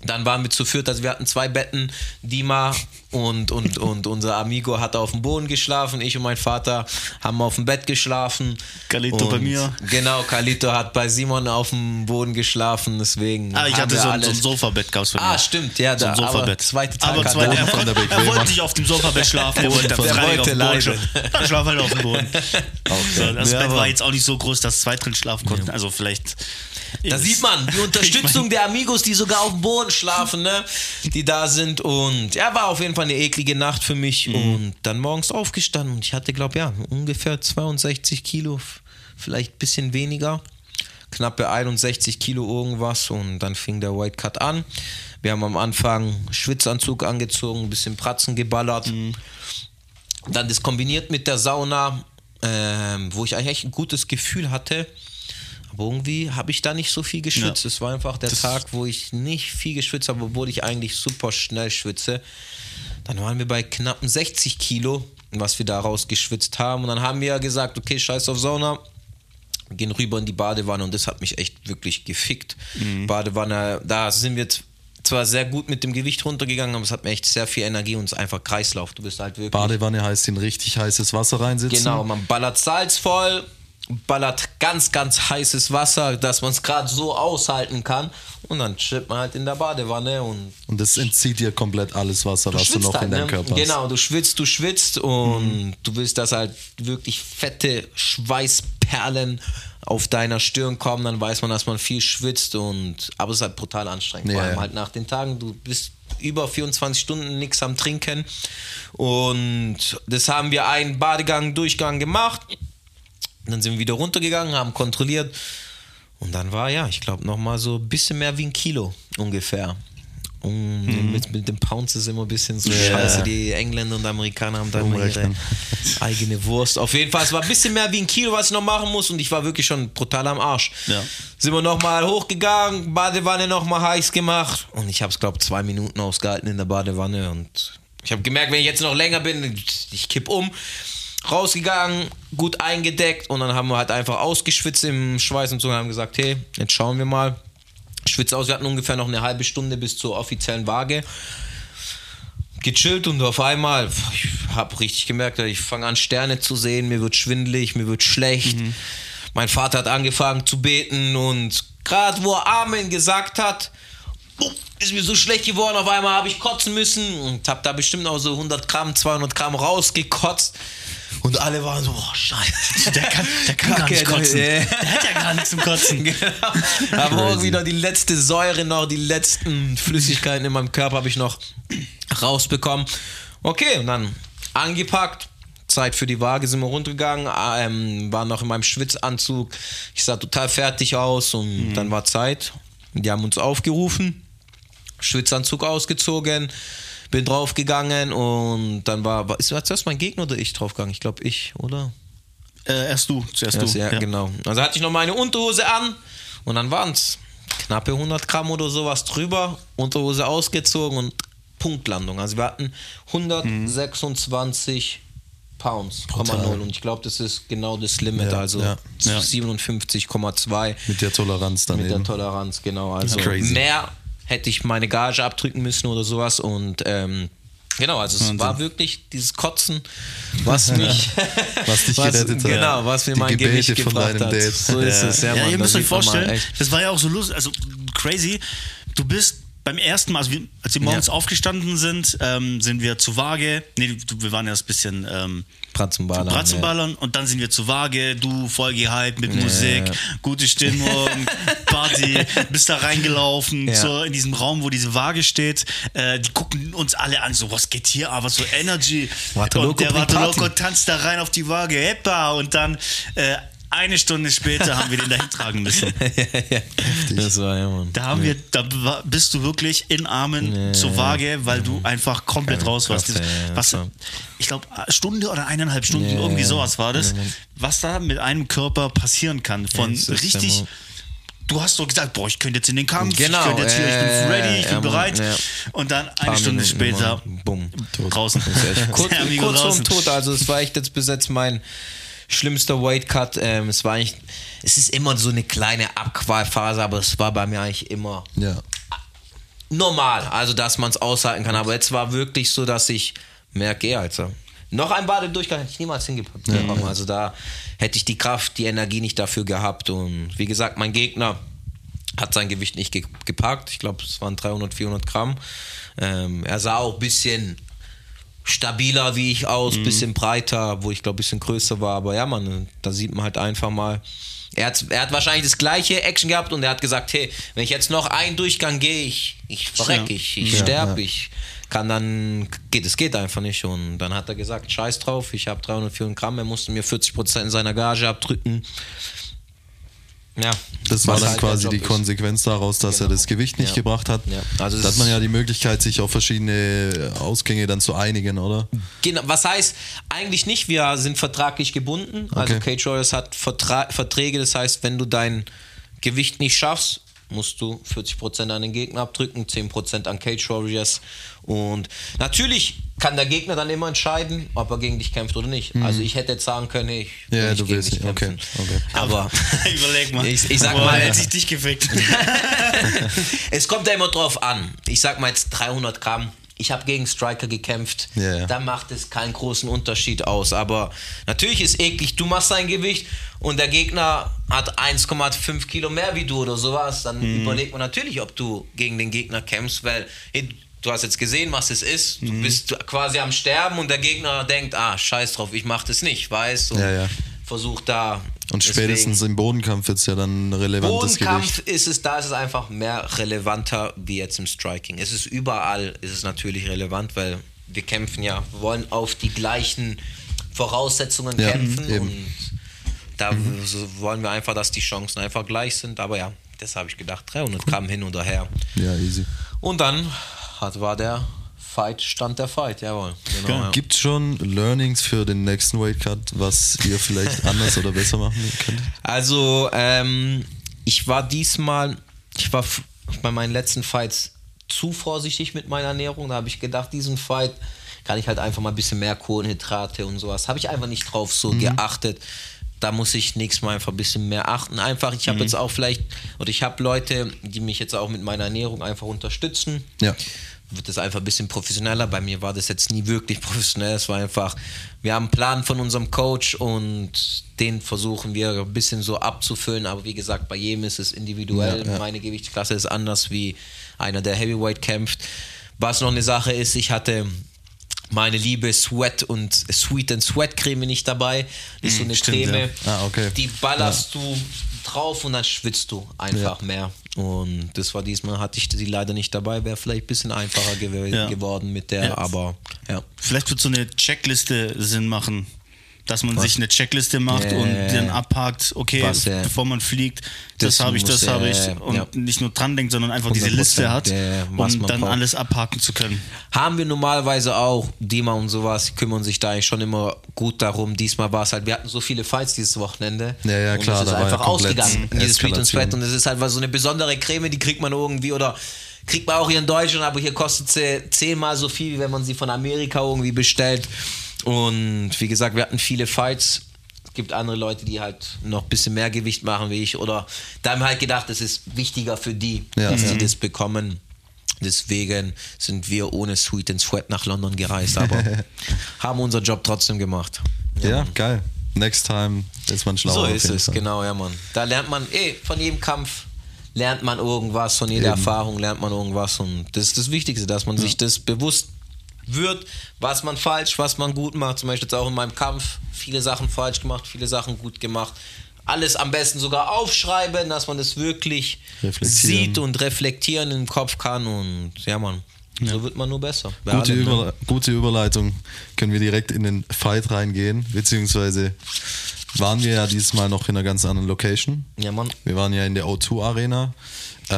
Speaker 1: Dann waren wir zu viert, also wir hatten zwei Betten, Dima und, und, und unser Amigo hat auf dem Boden geschlafen, ich und mein Vater haben auf dem Bett geschlafen.
Speaker 4: Carlito
Speaker 1: Und
Speaker 4: bei mir.
Speaker 1: Genau, Carlito hat bei Simon auf dem Boden geschlafen, deswegen.
Speaker 4: Ah, ich hatte so ein, so ein Sofabett gab's von mir.
Speaker 1: Ah, stimmt, ja,
Speaker 4: so
Speaker 1: da,
Speaker 4: ein Sofabett.
Speaker 1: aber zweite Tag
Speaker 4: aber zweite,
Speaker 1: er-
Speaker 4: er,
Speaker 2: von der
Speaker 4: er wollte nicht auf dem Sofabett schlafen, er wollte auf
Speaker 1: wollte
Speaker 4: schlafen. Dann schlaf halt auf dem Boden. so, das
Speaker 1: Ja,
Speaker 4: Bett war jetzt auch nicht so groß, dass zwei drin schlafen konnten. Also vielleicht.
Speaker 1: Da sieht man die Unterstützung der Amigos, die sogar auf dem Boden schlafen, ne? Die da sind. Und ja, war auf jeden Fall eine eklige Nacht für mich.
Speaker 4: Mhm.
Speaker 1: Und dann morgens aufgestanden und ich hatte, glaube ja, ungefähr 62 Kilo, vielleicht ein bisschen weniger. Knappe 61 Kilo irgendwas. Und dann fing der White Cut an. Wir haben am Anfang Schwitzanzug angezogen, ein bisschen Pratzen geballert.
Speaker 4: Mhm.
Speaker 1: Dann das kombiniert mit der Sauna, ähm, wo ich eigentlich ein gutes Gefühl hatte. Aber irgendwie habe ich da nicht so viel geschwitzt.
Speaker 4: Ja.
Speaker 1: Es war einfach der
Speaker 4: Das-
Speaker 1: Tag, wo ich nicht viel geschwitzt habe, obwohl ich eigentlich super schnell schwitze. Dann waren wir bei knappen 60 Kilo, was wir daraus geschwitzt haben. Und dann haben wir ja gesagt, okay, scheiß auf Sauna. Wir gehen rüber in die Badewanne und das hat mich echt wirklich gefickt.
Speaker 4: Mhm.
Speaker 1: Badewanne, da sind wir zwar sehr gut mit dem Gewicht runtergegangen, aber es hat mir echt sehr viel Energie und es ist einfach Kreislauf. Du bist halt wirklich.
Speaker 2: Badewanne heißt in richtig heißes Wasser reinsitzen.
Speaker 1: Genau, man ballert Salz voll, ballert ganz, ganz heißes Wasser, dass man es gerade so aushalten kann. Und dann chillt man halt in der Badewanne und
Speaker 2: Und das entzieht dir komplett alles Wasser, was du noch in
Speaker 1: halt,
Speaker 2: deinem
Speaker 1: ne?
Speaker 2: Körper hast.
Speaker 1: Genau, du schwitzt, du schwitzt und du willst, dass halt wirklich fette Schweißperlen auf deiner Stirn kommen, dann weiß man, dass man viel schwitzt und aber es ist halt brutal anstrengend. Vor
Speaker 2: Ja,
Speaker 1: allem
Speaker 2: ja.
Speaker 1: halt nach den Tagen, du bist über 24 Stunden nichts am Trinken und das haben wir einen Badegang, Durchgang gemacht. Dann sind wir wieder runtergegangen, haben kontrolliert und dann war ja, ich glaube, nochmal so ein bisschen mehr wie ein Kilo ungefähr. Und mit, mit den Pounds ist immer ein bisschen so scheiße. Die Engländer und Amerikaner haben da immer ihre eigene Wurst. Auf jeden Fall, es war ein bisschen mehr wie ein Kilo, was ich noch machen muss und ich war wirklich schon brutal am Arsch.
Speaker 4: Ja.
Speaker 1: Sind wir nochmal hochgegangen, Badewanne nochmal heiß gemacht und ich habe es, glaube ich, zwei Minuten ausgehalten in der Badewanne und ich habe gemerkt, wenn ich jetzt noch länger bin, ich kipp um. Rausgegangen, gut eingedeckt und dann haben wir halt einfach ausgeschwitzt im Schweiß und so und haben gesagt, hey, jetzt schauen wir mal. schwitze aus. Wir hatten ungefähr noch eine halbe Stunde bis zur offiziellen Waage. Gechillt und auf einmal, ich habe richtig gemerkt, ich fange an Sterne zu sehen, mir wird schwindelig, mir wird schlecht. Mein Vater hat angefangen zu beten und gerade wo er Amen gesagt hat, ist mir so schlecht geworden, auf einmal habe ich kotzen müssen und habe da bestimmt auch so 100 Gramm, 200 Gramm rausgekotzt. Und alle waren so, oh Scheiße.
Speaker 4: Der kann, der kann gar nicht
Speaker 1: Kacke,
Speaker 4: kotzen.
Speaker 1: der-
Speaker 4: Der hat ja gar nichts zum Kotzen.
Speaker 1: Genau. Aber auch wieder die letzte Säure noch, die letzten Flüssigkeiten in meinem Körper habe ich noch rausbekommen. Okay, und dann angepackt. Zeit für die Waage sind wir runtergegangen, ähm, war noch in meinem Schwitzanzug. Ich sah total fertig aus und dann war Zeit. Die haben uns aufgerufen, Schwitzanzug ausgezogen, bin draufgegangen und dann war, war ist war zuerst mein Gegner oder ich draufgegangen? Ich glaube ich, oder?
Speaker 4: Äh, erst du, zuerst
Speaker 1: Das,
Speaker 4: du.
Speaker 1: ja, genau. Also hatte ich noch meine Unterhose an und dann waren es knappe 100 Gramm oder sowas drüber, Unterhose ausgezogen und Punktlandung. Also wir hatten 126 Pounds,
Speaker 2: Brutal.
Speaker 1: 0,0 und ich glaube, das ist genau das Limit,
Speaker 2: Ja,
Speaker 1: also
Speaker 2: ja,
Speaker 4: ja.
Speaker 1: 57,2
Speaker 2: Mit der Toleranz
Speaker 1: mit der
Speaker 2: daneben.
Speaker 1: Toleranz, genau. Also mehr hätte ich meine Gage abdrücken müssen oder sowas und ähm, Genau, also es
Speaker 4: Wahnsinn.
Speaker 1: war wirklich dieses Kotzen, was mich,
Speaker 2: Was dich gerettet hat.
Speaker 1: Genau, was mir
Speaker 2: Die
Speaker 1: mein
Speaker 2: Gebete
Speaker 1: Gewicht
Speaker 2: von
Speaker 1: gebracht
Speaker 2: deinem
Speaker 1: hat.
Speaker 2: Date.
Speaker 1: So ist es, ja,
Speaker 4: Ja,
Speaker 1: Mann,
Speaker 4: ihr müsst euch vorstellen, das war ja auch so lustig, also crazy. Du bist beim ersten Mal, also wir, als wir morgens
Speaker 1: Ja.
Speaker 4: aufgestanden sind, ähm, sind wir zu Waage. Nee, wir waren erst ein bisschen ähm,
Speaker 1: Bratzenballern.
Speaker 4: Bratzenballern und dann sind wir zu Waage, du voll gehypt mit Musik, gute Stimmung, Party, bist da reingelaufen,
Speaker 1: Ja.
Speaker 4: so in diesem Raum, wo diese Waage steht. Äh, die gucken uns alle an, so was geht hier, aber so Energy.
Speaker 1: Vatoloco
Speaker 4: und der Vatoloco
Speaker 1: Party.
Speaker 4: tanzt da rein auf die Waage, heppa, und dann äh, eine Stunde später haben wir den dahin tragen müssen.
Speaker 1: das war ja, Mann.
Speaker 4: Da haben wir, da bist du wirklich in Armen zur Waage, weil du einfach komplett
Speaker 1: Ja,
Speaker 4: raus warst.
Speaker 1: ja, ja,
Speaker 4: was, ich glaube, Stunde oder eineinhalb Stunden,
Speaker 1: Ja,
Speaker 4: irgendwie
Speaker 1: ja.
Speaker 4: sowas war das, was da mit einem Körper passieren kann. Von richtig.
Speaker 1: ja
Speaker 4: Du hast so gesagt, boah, ich könnte jetzt in den Kampf,
Speaker 1: Genau,
Speaker 4: ich könnte jetzt hier, ich bin ready, ich bin
Speaker 1: ja,
Speaker 4: bereit.
Speaker 1: ja.
Speaker 4: Und dann eine
Speaker 1: Paar
Speaker 4: Stunde
Speaker 1: Minuten
Speaker 4: später,
Speaker 1: bumm.
Speaker 4: draußen.
Speaker 1: kurz, kurz vorm
Speaker 4: draußen.
Speaker 1: Tod, also es war echt jetzt bis jetzt mein schlimmster Weight Cut. Ähm, es war eigentlich, es ist immer so eine kleine Abqualphase, aber es war bei mir eigentlich immer
Speaker 2: Ja.
Speaker 1: normal, also dass man es aushalten kann. Aber jetzt war wirklich so, dass ich merke, eh, also noch ein Badedurchgang hätte ich niemals hingepackt. bekommen. Also da hätte ich die Kraft, die Energie nicht dafür gehabt. Und wie gesagt, mein Gegner hat sein Gewicht nicht ge gepackt. Ich glaube, es waren 300, 400 Gramm. Ähm, er sah auch ein bisschen stabiler wie ich aus, bisschen breiter, wo ich glaube ein bisschen größer war. Aber ja, man, da sieht man halt einfach mal. Er hat, er hat wahrscheinlich das gleiche Action gehabt und er hat gesagt, hey, wenn ich jetzt noch einen Durchgang gehe, ich, ich verreck,
Speaker 4: Ja.
Speaker 1: ich, ich
Speaker 2: Ja,
Speaker 1: sterbe,
Speaker 2: ja.
Speaker 1: ich kann dann, geht, es geht einfach nicht. Und dann hat er gesagt, scheiß drauf, ich habe 300, 400 Gramm, er musste mir 40% seiner Gage abdrücken. Ja,
Speaker 2: Das war dann
Speaker 1: halt
Speaker 2: quasi die. Konsequenz daraus, dass er
Speaker 1: Genau.
Speaker 2: das Gewicht nicht
Speaker 1: Ja.
Speaker 2: gebracht hat.
Speaker 1: Ja. Also
Speaker 2: da hat man ja die Möglichkeit, sich auf verschiedene Ausgänge dann zu einigen, oder?
Speaker 1: Genau, was heißt eigentlich nicht, wir sind vertraglich gebunden. Also
Speaker 2: Okay.
Speaker 1: Cage Warriors hat Vertra Verträge, das heißt, wenn du dein Gewicht nicht schaffst, musst du 40% an den Gegner abdrücken, 10% an Cage Warriors. Und natürlich kann der Gegner dann immer entscheiden, ob er gegen dich kämpft oder nicht. Also ich hätte jetzt sagen können, ich will
Speaker 2: Mhm. Ja,
Speaker 1: nicht
Speaker 2: du
Speaker 1: gegen
Speaker 2: willst
Speaker 1: dich
Speaker 2: nicht. Okay,
Speaker 1: kämpfen.
Speaker 2: okay.
Speaker 1: Aber
Speaker 4: Überleg mal.
Speaker 1: Ich- ich sag
Speaker 4: Boah,
Speaker 1: mal-
Speaker 4: hätte ich dich gefickt.
Speaker 1: es kommt ja immer drauf an. Ich sag mal jetzt 300 Gramm. Ich habe gegen Striker gekämpft.
Speaker 2: Ja.
Speaker 1: Da macht es keinen großen Unterschied aus. Aber natürlich ist eklig, du machst dein Gewicht und der Gegner hat 1,5 Kilo mehr wie du oder sowas. Dann
Speaker 2: Mhm.
Speaker 1: überlegt man natürlich, ob du gegen den Gegner kämpfst, weil hey, du hast jetzt gesehen, was es ist. Du bist quasi am Sterben und der Gegner denkt, ah, scheiß drauf, ich mach das nicht, weißt Und
Speaker 2: Ja, ja.
Speaker 1: versucht da.
Speaker 2: Und
Speaker 1: deswegen-
Speaker 2: spätestens im Bodenkampf wird es ja dann relevantes
Speaker 1: Bodenkampf
Speaker 2: Gewicht.
Speaker 1: ist es, da ist es einfach mehr relevanter wie jetzt im Striking. Es ist überall, ist es natürlich relevant, weil wir kämpfen ja, wir wollen auf die gleichen Voraussetzungen
Speaker 2: Ja,
Speaker 1: kämpfen
Speaker 2: eben.
Speaker 1: und da so wollen wir einfach, dass die Chancen einfach gleich sind. Aber ja, das habe ich gedacht, 300 Gramm hin und her.
Speaker 2: Ja, easy.
Speaker 1: Und dann hat, war der Fight, stand der Fight, jawohl. Genau, ja.
Speaker 2: Gibt es schon Learnings für den nächsten Weight Cut, was ihr vielleicht anders oder besser machen könnt?
Speaker 1: Also, ähm, ich war diesmal, ich war bei meinen letzten Fights zu vorsichtig mit meiner Ernährung. Da habe ich gedacht, diesen Fight kann ich halt einfach mal ein bisschen mehr Kohlenhydrate und sowas. Habe ich einfach nicht drauf so geachtet. da muss ich nächstes Mal einfach ein bisschen mehr achten. Einfach, ich habe
Speaker 2: Mhm.
Speaker 1: jetzt auch vielleicht, oder ich habe Leute, die mich jetzt auch mit meiner Ernährung einfach unterstützen.
Speaker 2: Ja.
Speaker 1: Wird das einfach ein bisschen professioneller. Bei mir war das jetzt nie wirklich professionell. Es war einfach, wir haben einen Plan von unserem Coach und den versuchen wir ein bisschen so abzufüllen. Aber wie gesagt, bei jedem ist es individuell.
Speaker 2: Ja, ja.
Speaker 1: Meine Gewichtsklasse ist anders wie einer, der Heavyweight kämpft. Was noch eine Sache ist, ich hatte meine liebe Sweat und Sweet and Sweat Creme nicht dabei. Das ist so eine
Speaker 4: stimmt,
Speaker 1: Creme,
Speaker 2: ja. Ah, okay.
Speaker 1: die ballerst du drauf und dann schwitzt du einfach mehr. Und das war diesmal, hatte ich sie leider nicht dabei, wäre vielleicht ein bisschen einfacher gew
Speaker 4: Ja.
Speaker 1: geworden mit der,
Speaker 4: Ja.
Speaker 1: aber ja.
Speaker 4: Vielleicht wird so eine Checkliste Sinn machen. Dass man sich eine Checkliste macht
Speaker 1: Ja,
Speaker 4: und dann abhakt, okay,
Speaker 1: Was, äh,
Speaker 4: bevor man fliegt, das,
Speaker 1: das
Speaker 4: habe ich, das habe
Speaker 1: äh,
Speaker 4: ich. Und
Speaker 1: ja.
Speaker 4: nicht nur dran denkt, sondern einfach diese
Speaker 1: 100%,
Speaker 4: Liste hat,
Speaker 1: was
Speaker 4: um dann
Speaker 1: braucht.
Speaker 4: alles abhaken zu können.
Speaker 1: Haben wir normalerweise auch, Dima und sowas, die kümmern sich da eigentlich schon immer gut darum. Diesmal war es halt, wir hatten so viele Fights dieses Wochenende.
Speaker 2: Ja, ja,
Speaker 1: und
Speaker 2: klar,
Speaker 1: es ist einfach ausgegangen. Dieses Street und. Sweat. Und es ist halt so eine besondere Creme, die kriegt man irgendwie oder kriegt man auch hier in Deutschland, aber hier kostet sie zehnmal so viel, wie wenn man sie von Amerika irgendwie bestellt. Und wie gesagt, wir hatten viele Fights. Es gibt andere Leute, die halt noch ein bisschen mehr Gewicht machen wie ich. Oder da haben wir halt gedacht, es ist wichtiger für die,
Speaker 2: Ja.
Speaker 1: dass
Speaker 2: Ja.
Speaker 1: sie das bekommen. Deswegen sind wir ohne Sweet and Sweat nach London gereist, aber haben unseren Job trotzdem gemacht.
Speaker 2: Ja, geil. Next time ist man schlauer.
Speaker 1: so ist es,
Speaker 2: Fall.
Speaker 1: genau, ja, Mann. Da lernt man, eh, von jedem Kampf lernt man irgendwas, von jeder Erfahrung lernt man irgendwas und das ist das Wichtigste, dass man sich das bewusst wird, was man falsch, was man gut macht. Zum Beispiel jetzt auch in meinem Kampf viele Sachen falsch gemacht, viele Sachen gut gemacht. Alles am besten sogar aufschreiben, dass man das wirklich sieht und reflektieren im Kopf kann und ja, Mann. So wird man nur besser.
Speaker 2: Gute,
Speaker 1: allem, ne?
Speaker 2: Gute Überleitung. Können wir direkt in den Fight reingehen, beziehungsweise waren wir ja dieses Mal noch in einer ganz anderen Location.
Speaker 1: Ja, Mann.
Speaker 2: Wir waren ja in der O2 Arena.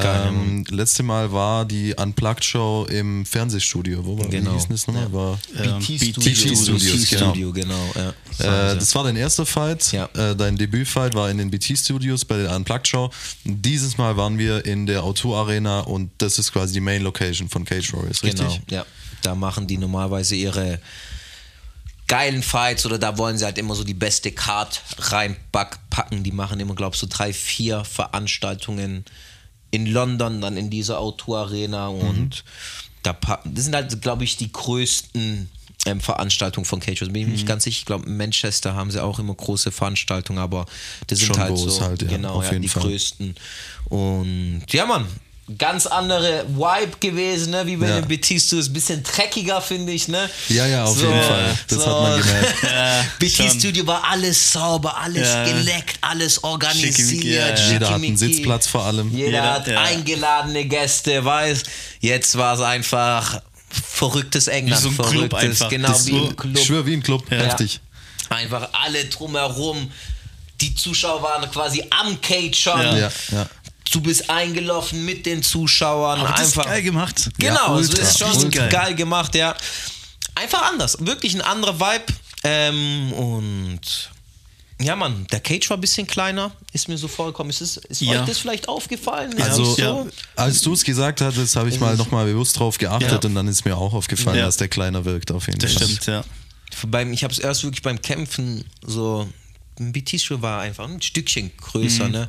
Speaker 1: Geil,
Speaker 2: Ähm, letzte Mal war die Unplugged Show im Fernsehstudio. Wo war
Speaker 1: Genau.
Speaker 2: wie hieß das nochmal? War,
Speaker 4: Ähm,
Speaker 1: BT
Speaker 2: BT
Speaker 1: Studios,
Speaker 2: Studios, genau.
Speaker 1: Studio, genau. ja.
Speaker 2: Äh, das war dein erster Fight.
Speaker 1: Ja.
Speaker 2: Äh, dein Debütfight war in den BT Studios bei der Unplugged Show. Dieses Mal waren wir in der O2 Arena und das ist quasi die Main Location von Cage Warriors, richtig?
Speaker 1: Genau, ja. Da machen die normalerweise ihre geilen Fights oder da wollen sie halt immer so die beste Card reinpacken. Die machen immer, glaube ich, so drei, vier Veranstaltungen in London, dann in dieser Auto-Arena und da packen, das sind halt, glaube ich, die größten ähm, Veranstaltungen von Cage. Bin ich mir nicht ganz sicher. Ich glaube, in Manchester haben sie auch immer große Veranstaltungen, aber das sind
Speaker 2: Schon
Speaker 1: halt so
Speaker 2: halt, ja,
Speaker 1: genau, ja, die
Speaker 2: Fall.
Speaker 1: größten. Und ja, Mann, ganz andere Vibe gewesen, ne? wie bei
Speaker 2: Ja.
Speaker 1: den Batista ist ein bisschen dreckiger, finde ich, ne?
Speaker 2: Ja, ja, auf jeden Fall. Das hat man gemerkt.
Speaker 1: BT
Speaker 4: schon.
Speaker 1: Studio war alles sauber, alles
Speaker 4: Ja.
Speaker 1: geleckt, alles organisiert.
Speaker 4: Schickimicki, ja, ja.
Speaker 2: Jeder hat einen
Speaker 1: schickimicki.
Speaker 2: Sitzplatz vor allem.
Speaker 1: Jeder,
Speaker 4: Jeder,
Speaker 1: hat
Speaker 4: ja.
Speaker 1: eingeladene Gäste, weiß. Jetzt war es einfach verrücktes England.
Speaker 4: Wie so ein Club
Speaker 1: verrücktes,
Speaker 4: einfach.
Speaker 1: genau
Speaker 2: Das
Speaker 1: wie
Speaker 2: so,
Speaker 1: ein Club.
Speaker 2: Ich schwöre, wie ein Club.
Speaker 1: Ja.
Speaker 2: Heftig.
Speaker 1: Einfach alle drumherum. Die Zuschauer waren quasi am Cage schon.
Speaker 4: Ja.
Speaker 2: Ja, ja.
Speaker 1: Du bist eingelaufen mit den Zuschauern.
Speaker 4: Aber das ist
Speaker 1: einfach
Speaker 4: geil gemacht.
Speaker 1: Genau,
Speaker 2: Ja,
Speaker 1: ist schon
Speaker 2: ultra.
Speaker 1: geil. gemacht, ja. Einfach anders. Wirklich ein anderer Vibe. Ähm, und ja, Mann, der Cage war ein bisschen kleiner, ist mir so vorgekommen. Ist, es, ist
Speaker 4: Ja.
Speaker 1: euch das vielleicht aufgefallen?
Speaker 2: Also,
Speaker 1: es so?
Speaker 2: als du es gesagt hattest, habe ich mal nochmal bewusst drauf geachtet
Speaker 4: Ja.
Speaker 2: und dann ist mir auch aufgefallen,
Speaker 4: Ja.
Speaker 2: dass der kleiner wirkt auf jeden
Speaker 4: Das
Speaker 2: Fall.
Speaker 4: stimmt, ja.
Speaker 1: Beim, ich habe es erst wirklich beim Kämpfen so. Ein BT-Schuh war einfach ein Stückchen größer, ne?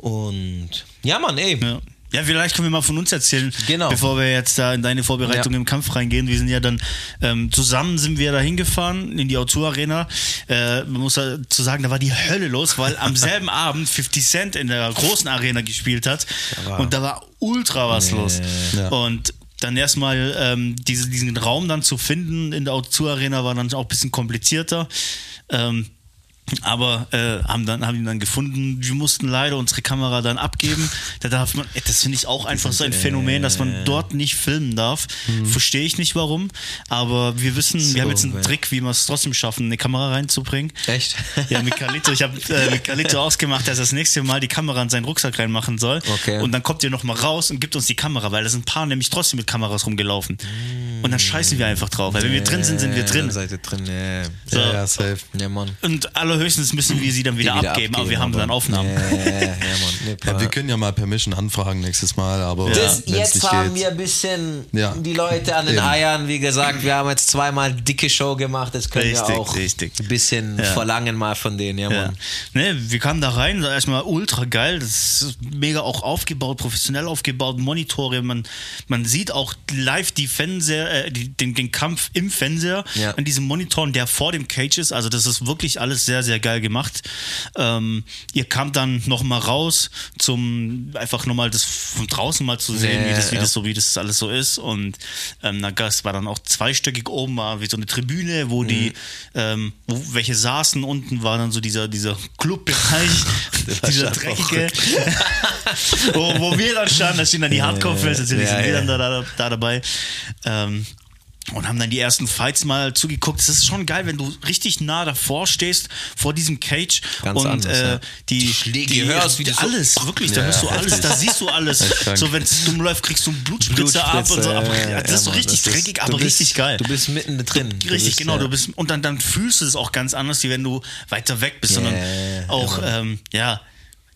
Speaker 1: Und ja, Mann, ey.
Speaker 4: Ja. Ja, vielleicht können wir mal von uns erzählen,
Speaker 1: Genau.
Speaker 4: bevor wir jetzt da in deine Vorbereitung
Speaker 1: Ja.
Speaker 4: im Kampf reingehen. Wir sind ja dann ähm, zusammen sind wir da hingefahren in die O2 Arena. Äh, man muss dazu sagen, da war die Hölle los, weil am selben Abend 50 Cent in der großen Arena gespielt hat
Speaker 1: war-
Speaker 4: und da war ultra was los.
Speaker 2: Ja.
Speaker 4: Und dann erstmal ähm, diese, diesen Raum dann zu finden in der O2 Arena war dann auch ein bisschen komplizierter. Ähm, aber äh, haben dann haben ihn dann gefunden. Wir mussten leider unsere Kamera dann abgeben. Da darf man, ey, das finde ich auch einfach so ein Phänomen, dass man dort nicht filmen darf. Verstehe ich nicht warum. Aber wir wissen, wir haben jetzt einen Trick, wie wir es trotzdem schaffen, eine Kamera reinzubringen.
Speaker 1: Echt?
Speaker 4: Ja, mit Carlito. Ich habe äh, mit Carlito ausgemacht, dass er das nächste Mal die Kamera in seinen Rucksack reinmachen soll.
Speaker 1: Okay.
Speaker 4: Und dann kommt ihr nochmal raus und gibt uns die Kamera, weil da sind ein paar nämlich trotzdem mit Kameras rumgelaufen. Und dann scheißen wir einfach drauf. Weil wenn wir drin sind, sind wir drin.
Speaker 1: Dann seid ihr drin, ja.
Speaker 4: So.
Speaker 2: Ja, safe.
Speaker 1: Ja, Mann.
Speaker 4: Und aller höchstens müssen wir sie dann wieder,
Speaker 1: wieder
Speaker 4: abgeben, aber
Speaker 1: abgeben,
Speaker 4: wir haben
Speaker 1: aber-
Speaker 4: dann Aufnahmen.
Speaker 1: Ja, ja, ja,
Speaker 2: wir können ja mal Permission anfragen nächstes Mal, aber
Speaker 1: Das, jetzt haben
Speaker 2: geht.
Speaker 1: wir ein bisschen
Speaker 2: Ja.
Speaker 1: die Leute an den
Speaker 2: Eben.
Speaker 1: Eiern. Wie gesagt, wir haben jetzt zweimal dicke Show gemacht. Das können
Speaker 4: Richtig,
Speaker 1: wir auch
Speaker 4: richtig.
Speaker 1: ein bisschen
Speaker 4: Ja.
Speaker 1: verlangen mal von denen. Ja,
Speaker 4: Ja.
Speaker 1: Mann.
Speaker 4: Ne, wir kamen da rein, das erstmal ultra geil, das ist mega auch aufgebaut, professionell aufgebaut, Monitore, man, man sieht auch live die Fernseher, äh, die, den, den Kampf im Fernseher
Speaker 1: Ja.
Speaker 4: an diesem Monitoren, der vor dem Cage ist, also das ist wirklich alles sehr, sehr geil gemacht. Ähm, ihr kamt dann nochmal raus, zum einfach nochmal das von draußen mal zu sehen,
Speaker 1: Ja,
Speaker 4: wie, das, wie, das so, wie das alles so ist und ähm, na, das war dann auch zweistöckig oben, war wie so eine Tribüne, wo
Speaker 1: Mhm.
Speaker 4: die, ähm, wo welche saßen, unten war dann so dieser, dieser Clubbereich, dieser dreckige, wo, wo wir dann standen, da stehen dann die Hardcore-Fans, natürlich
Speaker 1: Ja,
Speaker 4: sind wir
Speaker 1: ja.
Speaker 4: dann da, da, da dabei. Ähm, und haben dann die ersten Fights mal zugeguckt. Es ist schon geil, wenn du richtig nah davor stehst, vor diesem Cage
Speaker 1: Ganz
Speaker 4: und
Speaker 1: anders,
Speaker 4: äh,
Speaker 1: ja.
Speaker 4: die,
Speaker 1: Die Schläge hörst, wie das so-
Speaker 4: alles, wirklich, da hörst du alles, da siehst du alles. So, wenn es dumm läuft, kriegst du einen Blutspritzer ab und so. Aber
Speaker 1: ja,
Speaker 4: das ist so richtig
Speaker 1: das ist-
Speaker 4: dreckig, aber
Speaker 1: bist-
Speaker 4: richtig geil.
Speaker 1: Du bist mitten drin. Du
Speaker 4: Richtig,
Speaker 1: bist,
Speaker 4: genau.
Speaker 1: ja.
Speaker 4: Du bist, und dann, dann fühlst du es auch ganz anders, wie wenn du weiter weg bist. sondern
Speaker 1: Ja, ja, ja,
Speaker 4: auch, ähm, ja,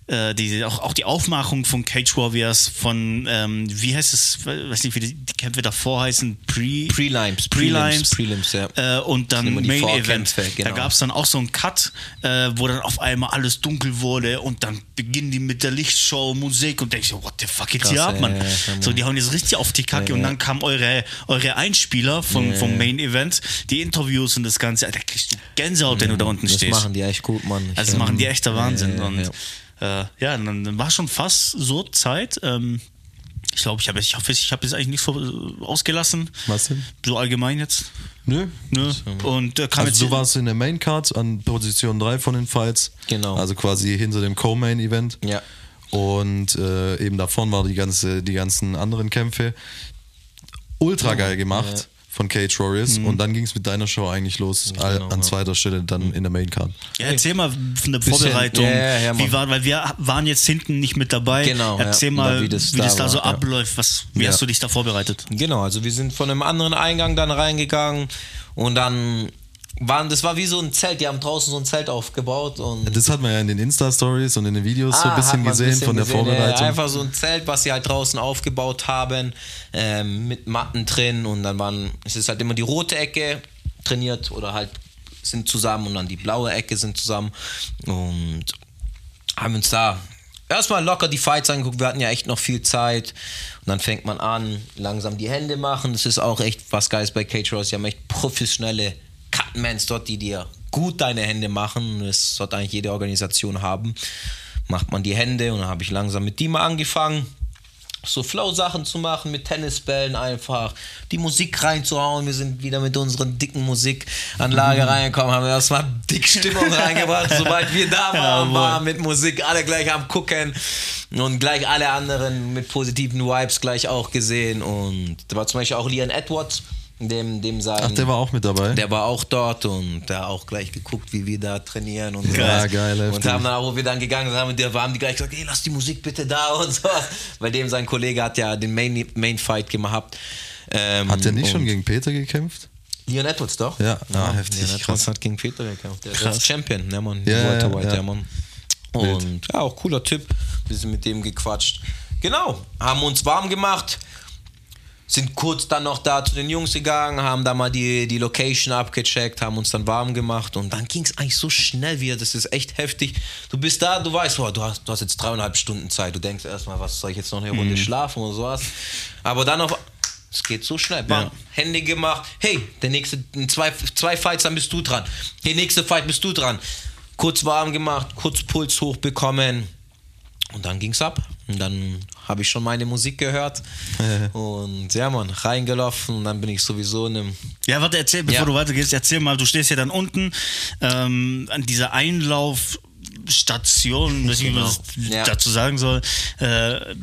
Speaker 4: äh, die, auch, auch die Aufmachung von Cage Warriors, von, ähm, wie heißt es, weiß nicht, wie die, die Kämpfe davor heißen, Pre,
Speaker 1: Prelims,
Speaker 4: Prelims,
Speaker 1: Prelims, ja.
Speaker 4: Äh, und dann Main Event.
Speaker 1: Vorkämpfe,
Speaker 4: Da
Speaker 1: genau.
Speaker 4: gab es dann auch so einen Cut, äh, wo dann auf einmal alles dunkel wurde und dann beginnen die mit der Lichtshow, Musik und denkst du, what the fuck geht's hier ab,
Speaker 1: ja,
Speaker 4: Mann?
Speaker 1: ja, ja,
Speaker 4: so, die hauen jetzt richtig auf die Kacke und dann kamen eure, eure Einspieler vom, vom. Main Event, die Interviews und das Ganze, da kriegst du Gänsehaut, wenn du da unten
Speaker 1: Das
Speaker 4: stehst.
Speaker 1: machen die echt gut, Mann. Ich,
Speaker 4: Also das
Speaker 1: ähm,
Speaker 4: machen die echter Wahnsinn. und
Speaker 1: ja.
Speaker 4: Äh, ja, dann, war schon fast so Zeit. Ähm, ich glaube, ich habe ich hoffe, ich habe jetzt eigentlich nichts vor- ausgelassen.
Speaker 2: Was denn?
Speaker 4: So allgemein jetzt.
Speaker 2: Nö.
Speaker 4: Ne? Und äh, kam
Speaker 2: Also
Speaker 4: jetzt
Speaker 2: du warst in der Main Card an Position 3 von den Fights.
Speaker 1: Genau.
Speaker 2: Also quasi hinter dem Co-Main Event.
Speaker 1: Ja.
Speaker 2: Und äh, eben davon waren die, ganze, die ganzen anderen Kämpfe. Ultra geil gemacht von Cage Warriors. Und dann ging es mit deiner Show eigentlich los. all-
Speaker 1: genau,
Speaker 2: an
Speaker 1: ja.
Speaker 2: zweiter Stelle dann in der Main Card.
Speaker 4: Ja, erzähl mal von der
Speaker 1: Bisschen,
Speaker 4: Vorbereitung.
Speaker 1: ja, ja,
Speaker 4: wie war, weil wir waren jetzt hinten nicht mit dabei.
Speaker 1: Genau, ja.
Speaker 4: Erzähl mal,
Speaker 1: Wie
Speaker 4: wie
Speaker 1: das
Speaker 4: das,
Speaker 1: da
Speaker 4: da so
Speaker 1: war, ja.
Speaker 4: abläuft. Was, wie
Speaker 2: Ja.
Speaker 4: hast du dich da vorbereitet?
Speaker 1: Genau, also wir sind von einem anderen Eingang dann reingegangen und dann waren, das war wie so ein Zelt, die haben draußen so ein Zelt aufgebaut und
Speaker 2: Das hat man ja in den Insta-Stories und in den Videos so ein
Speaker 1: Ah,
Speaker 2: bisschen
Speaker 1: man ein
Speaker 2: gesehen
Speaker 1: bisschen
Speaker 2: von der
Speaker 1: gesehen,
Speaker 2: Vorbereitung.
Speaker 1: Ja, einfach so ein Zelt, was sie halt draußen aufgebaut haben, ähm, mit Matten drin und dann waren, es ist halt immer die rote Ecke trainiert oder halt sind zusammen und dann die blaue Ecke sind zusammen und haben uns da erstmal locker die Fights angeguckt. Wir hatten ja echt noch viel Zeit und dann fängt man an, langsam die Hände machen. Das ist auch echt was Geiles bei Cage Ross. Die haben echt professionelle Cutmans dort, die dir gut deine Hände machen. Das sollte eigentlich jede Organisation haben. Macht man die Hände und dann habe ich langsam mit die mal angefangen so Flow-Sachen zu machen, mit Tennisbällen einfach, die Musik reinzuhauen. Wir sind wieder mit unseren dicken Musikanlage reingekommen, haben erstmal dick Stimmung reingebracht. Sobald wir da waren,
Speaker 4: Jawohl.
Speaker 1: war mit Musik alle gleich am Gucken und gleich alle anderen mit positiven Vibes gleich auch gesehen. Und da war zum Beispiel auch Leon Edwards, dem, dem sein.
Speaker 2: Ach, der war auch mit dabei?
Speaker 1: Der war auch dort und da auch gleich geguckt, wie wir da trainieren und so.
Speaker 2: Ja, geil,
Speaker 1: Und
Speaker 2: heftig.
Speaker 1: haben dann auch, wo wir dann gegangen sind, haben, die, haben die gleich gesagt, ey, lass die Musik bitte da und so. Weil dem sein Kollege hat ja den Main, Main Fight gemacht. Ähm,
Speaker 2: Hat der nicht
Speaker 1: und
Speaker 2: schon gegen Peter gekämpft?
Speaker 1: Leon Edwards doch?
Speaker 2: Ja, ah, heftig,
Speaker 1: Leon Edwards
Speaker 2: krass.
Speaker 1: hat gegen Peter gekämpft. Der ist
Speaker 4: Krass.
Speaker 1: jetzt Champion, ne, Mann.
Speaker 2: Ja, ja,
Speaker 1: Welterweight,
Speaker 2: ja.
Speaker 1: ja, Mann. Und ja, auch cooler Typ. Wir sind mit dem gequatscht. Genau, haben uns warm gemacht. Sind kurz dann noch da zu den Jungs gegangen, haben da mal die, die Location abgecheckt, haben uns dann warm gemacht und dann ging es eigentlich so schnell wieder. Das ist echt heftig. Du bist da, du weißt, boah, du, hast, du hast jetzt dreieinhalb Stunden Zeit. Du denkst erstmal, was soll ich jetzt noch eine Runde schlafen oder sowas. Aber dann auf. Es geht so schnell. Bam.
Speaker 4: Ja.
Speaker 1: Hände gemacht. Hey, der nächste, in zwei, zwei Fights, dann bist du dran. Der nächste Fight bist du dran. Kurz warm gemacht, kurz Puls hochbekommen. Und dann ging's ab. Und dann habe ich schon meine Musik gehört. und ja, Mann, reingelaufen. Und dann bin ich sowieso in einem.
Speaker 4: Ja, warte, erzähl, bevor
Speaker 1: Ja.
Speaker 4: du weitergehst, erzähl mal, du stehst ja dann unten ähm, an dieser Einlaufstation, weiß nicht, wie man das
Speaker 1: Genau. Ja.
Speaker 4: dazu sagen soll. Äh,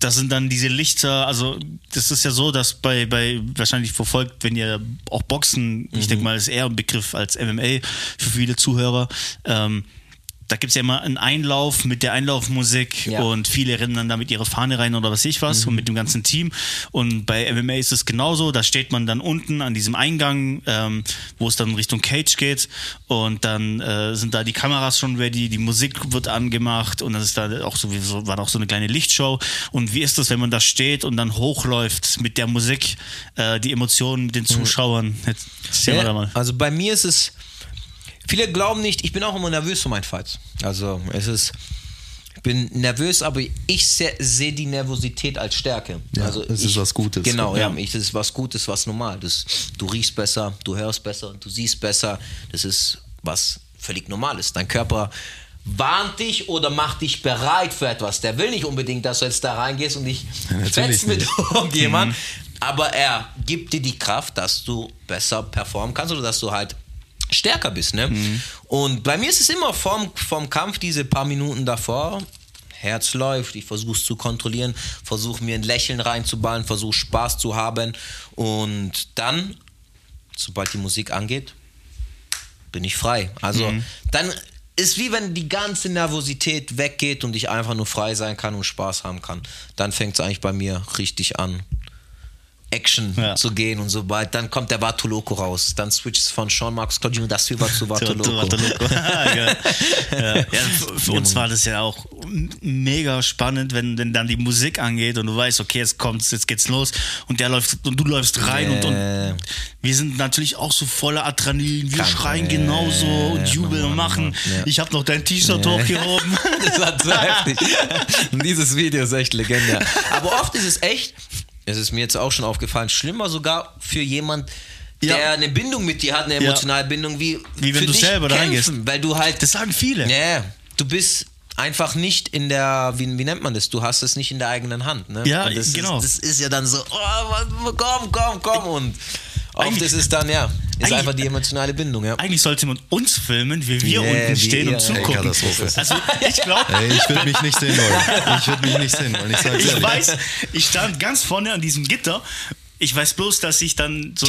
Speaker 4: das sind dann diese Lichter, also das ist ja so, dass bei, bei wahrscheinlich verfolgt, wenn ihr auch Boxen, ich
Speaker 1: Mhm.
Speaker 4: denke mal, ist eher ein Begriff als MMA für viele Zuhörer. Ähm, da gibt es ja immer einen Einlauf mit der Einlaufmusik
Speaker 1: Ja.
Speaker 4: und viele rennen dann da mit ihrer Fahne rein oder was ich was und mit dem ganzen Team. Und bei MMA ist es genauso, da steht man dann unten an diesem Eingang, ähm, wo es dann Richtung Cage geht und dann äh, sind da die Kameras schon ready, die Musik wird angemacht und das ist da auch sowieso, war auch so eine kleine Lichtshow. Und wie ist das, wenn man da steht und dann hochläuft mit der Musik, äh, die Emotionen mit den Zuschauern? Jetzt, mal da mal.
Speaker 1: Also bei mir ist es, viele glauben nicht, ich bin auch immer nervös vor meinen Fights. Also es ist, ich bin nervös, aber ich se- sehe die Nervosität als Stärke.
Speaker 2: Ja,
Speaker 1: also
Speaker 2: es ist
Speaker 1: ich,
Speaker 2: was Gutes.
Speaker 1: Genau, ja,
Speaker 4: Ja.
Speaker 1: ich, das ist was Gutes, was normal. Das, du riechst besser, du hörst besser, du siehst besser. Das ist was völlig Normales. Dein Körper warnt dich oder macht dich bereit für etwas. Der will nicht unbedingt, dass du jetzt da reingehst und dich
Speaker 2: natürlich
Speaker 1: fetzt mit
Speaker 2: nicht.
Speaker 1: irgendjemand. Aber er gibt dir die Kraft, dass du besser performen kannst oder dass du halt stärker bist. Ne? Und bei mir ist es immer vorm, vorm Kampf, diese paar Minuten davor. Herz läuft, ich versuche es zu kontrollieren, versuche mir ein Lächeln reinzuballen, versuche Spaß zu haben. Und dann, sobald die Musik angeht, bin ich frei. Also dann ist wie wenn die ganze Nervosität weggeht und ich einfach nur frei sein kann und Spaß haben kann. Dann fängt es eigentlich bei mir richtig an. Action
Speaker 4: Ja.
Speaker 1: zu gehen und sobald, dann kommt der Vatuloko raus. Dann switcht es von Sean Marcus Claudio das Silva zu Vatuloko.
Speaker 4: Vatuloko. ja, ja. für, uns war das ja auch mega spannend, wenn, wenn dann die Musik angeht und du weißt, okay, jetzt kommt's, jetzt geht's los und der läuft und du läufst rein und, und wir sind natürlich auch so voller Adrenalin, wir
Speaker 1: Kann-
Speaker 4: schreien genauso und jubeln und machen. Ich habe noch dein T-Shirt hochgehoben.
Speaker 1: das war so heftig. Und dieses Video ist echt legendär. Aber oft ist es echt, es ist mir jetzt auch schon aufgefallen, schlimmer sogar für jemand, der
Speaker 4: Ja.
Speaker 1: eine Bindung mit dir hat, eine
Speaker 4: Ja.
Speaker 1: emotionale Bindung, wie,
Speaker 4: Wie wenn du selber
Speaker 1: kämpfen,
Speaker 4: reingehst.
Speaker 1: Weil du halt,
Speaker 4: Das sagen viele.
Speaker 1: ja, du bist einfach nicht in der, wie, wie nennt man das? Du hast es nicht in der eigenen Hand. Ne?
Speaker 4: Ja,
Speaker 1: das
Speaker 4: genau.
Speaker 1: Ist, das ist ja dann so, oh, komm, komm, komm. Und oft
Speaker 4: Eigentlich-
Speaker 1: ist es dann, ja, ist einfach die emotionale Bindung, ja.
Speaker 4: Eigentlich sollte man uns filmen, wie wir
Speaker 1: Yeah,
Speaker 4: unten stehen
Speaker 1: ihr-
Speaker 4: und
Speaker 1: Ey,
Speaker 4: zugucken.
Speaker 2: Katastrophe.
Speaker 4: Also ich glaube,
Speaker 2: Ey, ich würde mich nicht sehen wollen. Ich würde mich nicht sehen wollen. Ich
Speaker 4: Ich weiß, ich stand ganz vorne an diesem Gitter. Ich weiß bloß, dass ich dann so.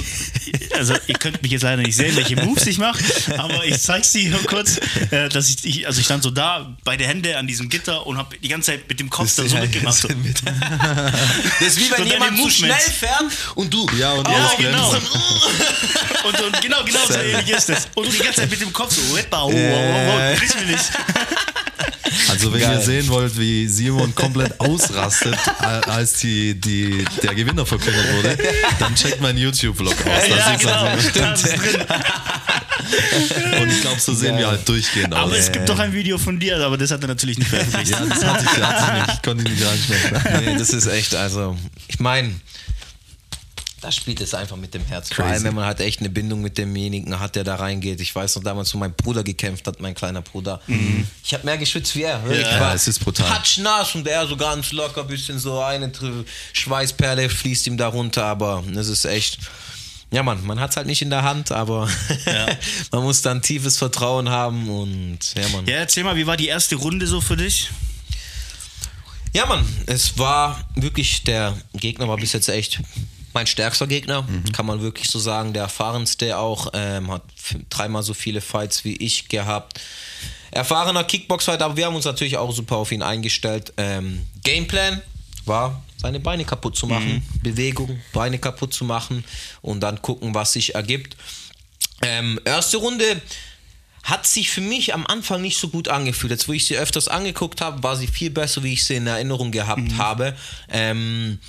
Speaker 4: Also, ihr könnt mich jetzt leider nicht sehen, welche Moves ich mache, aber ich zeig's dir hier kurz, äh, dass ich, ich. Also, ich stand so da, beide Hände an diesem Gitter und habe die ganze Zeit mit dem Kopf dann so mitgemacht. So.
Speaker 1: Das ist wie wenn
Speaker 4: So
Speaker 1: jemand zu schnell fährt und du
Speaker 2: Ja, und
Speaker 4: Ja, genau. Und, und genau, genau so ähnlich ist das. Und du die ganze Zeit mit dem Kopf so, Weppa, oh, oh, oh, oh, nicht.
Speaker 2: Also wenn
Speaker 1: Geil.
Speaker 2: ihr sehen wollt, wie Simon komplett ausrastet, als die, die, der Gewinner verkündet wurde, dann checkt meinen YouTube-Vlog aus. Da
Speaker 4: Ja, genau.
Speaker 2: dann
Speaker 4: Das ist drin.
Speaker 2: so- Und ich glaube, so sehen wir halt durchgehend aus.
Speaker 4: Aber es gibt doch ein Video von dir, aber das hat er natürlich nicht veröffentlicht.
Speaker 2: ja, das hatte ich, hatte ich nicht, konnte ich nicht reinschmecken.
Speaker 1: Nee, das ist echt, also, ich meine, da spielt es einfach mit dem Herz. Vor
Speaker 2: Crazy.
Speaker 1: allem, wenn man halt echt eine Bindung mit demjenigen hat, der da reingeht. Ich weiß noch damals, wo mein Bruder gekämpft hat, mein kleiner Bruder. Ich habe mehr geschwitzt wie er. Ich
Speaker 2: Ja, es ist brutal.
Speaker 1: Patschnass und er so ganz locker, bisschen so eine Schweißperle fließt ihm da runter, aber es ist echt. Ja, Mann, man hat es halt nicht in der Hand, aber man muss dann tiefes Vertrauen haben und ja, Mann.
Speaker 4: Ja, erzähl mal, wie war die erste Runde so für dich?
Speaker 1: Ja, Mann, es war wirklich, der Gegner war bis jetzt echt mein stärkster Gegner, kann man wirklich so sagen. Der erfahrenste auch, ähm, hat dreimal so viele Fights wie ich gehabt. Erfahrener Kickboxfighter, aber wir haben uns natürlich auch super auf ihn eingestellt. Ähm, Gameplan war, seine Beine kaputt zu machen, Bewegung, Beine kaputt zu machen und dann gucken, was sich ergibt. Ähm, erste Runde hat sich für mich am Anfang nicht so gut angefühlt. Jetzt, wo ich sie öfters angeguckt habe, war sie viel besser, wie ich sie in Erinnerung gehabt habe. Ähm,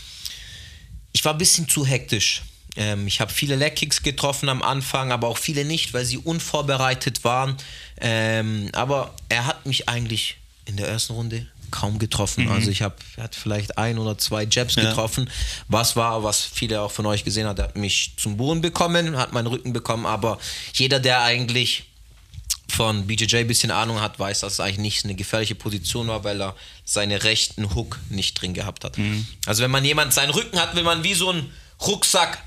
Speaker 1: ich war ein bisschen zu hektisch. Ähm, ich habe viele Leckkicks getroffen am Anfang, aber auch viele nicht, weil sie unvorbereitet waren. Ähm, aber er hat mich eigentlich in der ersten Runde kaum getroffen. Also ich habe er hat vielleicht ein oder zwei Jabs
Speaker 4: Ja.
Speaker 1: getroffen. Was war, was viele auch von euch gesehen hat, er hat mich zum Boden bekommen, hat meinen Rücken bekommen, aber jeder, der eigentlich von BJJ ein bisschen Ahnung hat, weiß, dass es eigentlich nicht eine gefährliche Position war, weil er seine rechten Hook nicht drin gehabt hat.
Speaker 4: Mhm.
Speaker 1: Also wenn man jemand seinen Rücken hat, will man wie so ein Rucksack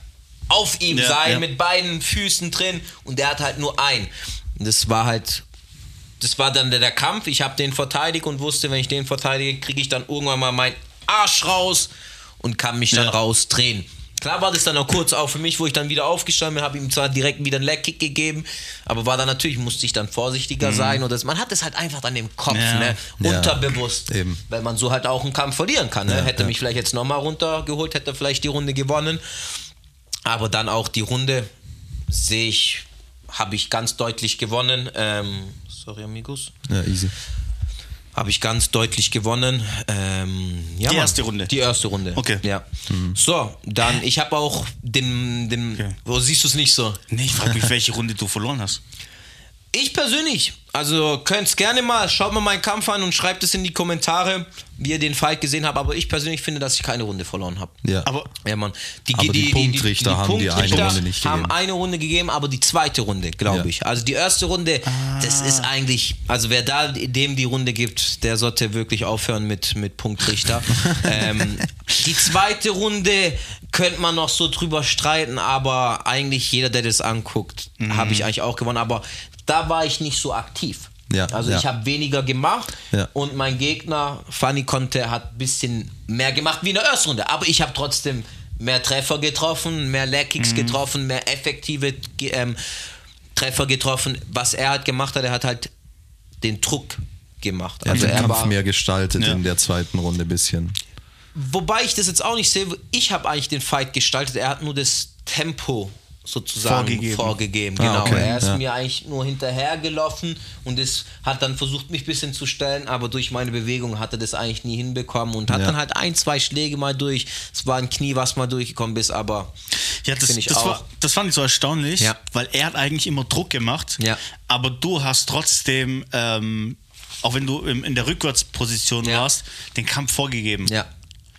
Speaker 1: auf ihm
Speaker 4: Ja,
Speaker 1: sein,
Speaker 4: ja.
Speaker 1: mit beiden Füßen drin und der hat halt nur einen. Das war halt, das war dann der, der Kampf. Ich habe den verteidigt und wusste, wenn ich den verteidige, kriege ich dann irgendwann mal meinen Arsch raus und kann mich dann
Speaker 4: Ja.
Speaker 1: rausdrehen. Klar war das dann auch kurz auch für mich, wo ich dann wieder aufgestanden bin, habe ihm zwar direkt wieder einen Leckkick gegeben, aber war dann natürlich, musste ich dann vorsichtiger sein. Oder man hat es halt einfach dann im Kopf,
Speaker 4: Ja.
Speaker 1: ne?
Speaker 2: Ja.
Speaker 1: unterbewusst,
Speaker 2: Eben.
Speaker 1: weil man so halt auch einen Kampf verlieren kann. Ne? hätte mich vielleicht jetzt nochmal runtergeholt, hätte vielleicht die Runde gewonnen. Aber dann auch die Runde sehe ich, habe ich ganz deutlich gewonnen. Ähm, sorry, amigos.
Speaker 2: Ja, easy.
Speaker 1: Habe ich ganz deutlich gewonnen. Ähm, ja,
Speaker 4: Die
Speaker 1: Mann.
Speaker 4: erste Runde?
Speaker 1: Die erste Runde.
Speaker 4: Okay.
Speaker 1: Ja. So, dann, ich habe auch den, den
Speaker 4: Okay.
Speaker 1: wo siehst du es nicht so?
Speaker 4: Nee, ich frage mich, welche Runde du verloren hast.
Speaker 1: Ich persönlich, also könnt's gerne mal, schaut mal meinen Kampf an und schreibt es in die Kommentare, wie ihr den Fight gesehen habt, aber ich persönlich finde, dass ich keine Runde verloren habe.
Speaker 2: Ja.
Speaker 4: Aber
Speaker 1: Ja, Mann. Die,
Speaker 2: Aber die Punktrichter haben die eine
Speaker 1: Punktrichter
Speaker 2: Runde nicht
Speaker 1: haben
Speaker 2: gegeben.
Speaker 1: eine Runde gegeben, aber die zweite Runde, glaube
Speaker 2: Ja.
Speaker 1: ich. Also die erste Runde, das ist eigentlich, also wer da dem die Runde gibt, der sollte wirklich aufhören mit, mit Punktrichter. ähm, die zweite Runde könnte man noch so drüber streiten, aber eigentlich jeder, der das anguckt,
Speaker 2: Mhm.
Speaker 1: habe ich eigentlich auch gewonnen. Aber da war ich nicht so aktiv.
Speaker 2: Ja,
Speaker 1: also
Speaker 2: ja.
Speaker 1: ich habe weniger gemacht
Speaker 2: Ja.
Speaker 1: und mein Gegner, Fanny Conte, hat ein bisschen mehr gemacht wie in der ersten Runde. Aber ich habe trotzdem mehr Treffer getroffen, mehr Leg-Kicks
Speaker 2: Mhm.
Speaker 1: getroffen, mehr effektive ähm, Treffer getroffen. Was er halt gemacht hat, er hat halt den Druck gemacht.
Speaker 2: Er hat
Speaker 1: Also
Speaker 2: den
Speaker 1: er
Speaker 2: Kampf
Speaker 1: war,
Speaker 2: mehr gestaltet
Speaker 4: Ja.
Speaker 2: in der zweiten Runde ein bisschen.
Speaker 1: wobei ich das jetzt auch nicht sehe, ich habe eigentlich den Fight gestaltet, er hat nur das Tempo sozusagen
Speaker 4: Vorgegeben.
Speaker 1: vorgegeben.
Speaker 2: Ah,
Speaker 1: genau,
Speaker 2: okay,
Speaker 1: er ist
Speaker 2: ja.
Speaker 1: mir eigentlich nur hinterhergelaufen und es hat dann versucht, mich ein bisschen zu stellen, aber durch meine Bewegung hat er das eigentlich nie hinbekommen und hat
Speaker 2: Ja.
Speaker 1: dann halt ein, zwei Schläge mal durch. Es war ein Knie, was mal durchgekommen ist, aber
Speaker 4: ja, das,
Speaker 1: Finde ich
Speaker 4: das,
Speaker 1: auch.
Speaker 4: war, das fand ich so erstaunlich,
Speaker 1: Ja.
Speaker 4: weil er hat eigentlich immer Druck gemacht, aber du hast trotzdem, ähm, auch wenn du in der Rückwärtsposition warst, den Kampf vorgegeben.
Speaker 1: ja,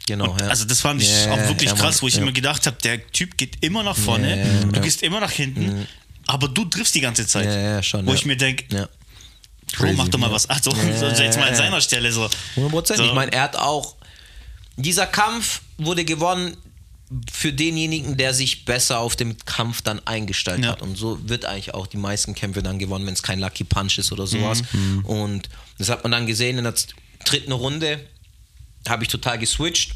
Speaker 1: genau. ja.
Speaker 4: Also das fand ich
Speaker 1: Ja,
Speaker 4: auch wirklich
Speaker 1: ja,
Speaker 4: krass, wo ich
Speaker 1: ja.
Speaker 4: immer gedacht habe, der Typ geht immer nach vorne,
Speaker 1: ja,
Speaker 4: du gehst immer nach hinten, aber du triffst die ganze Zeit.
Speaker 1: Ja, schon,
Speaker 4: Wo ich mir denke. Bro, mach
Speaker 2: Crazy,
Speaker 4: doch mal was. Also, so jetzt mal an seiner Stelle so.
Speaker 1: 100 Prozent.
Speaker 4: So.
Speaker 1: Ich meine, er hat auch. Dieser Kampf wurde gewonnen für denjenigen, der sich besser auf den Kampf dann eingestellt hat. Und so wird eigentlich auch die meisten Kämpfe dann gewonnen, wenn es kein Lucky Punch ist oder sowas.
Speaker 4: Mhm.
Speaker 1: Und das hat man dann gesehen in der dritten Runde. Habe ich total geswitcht.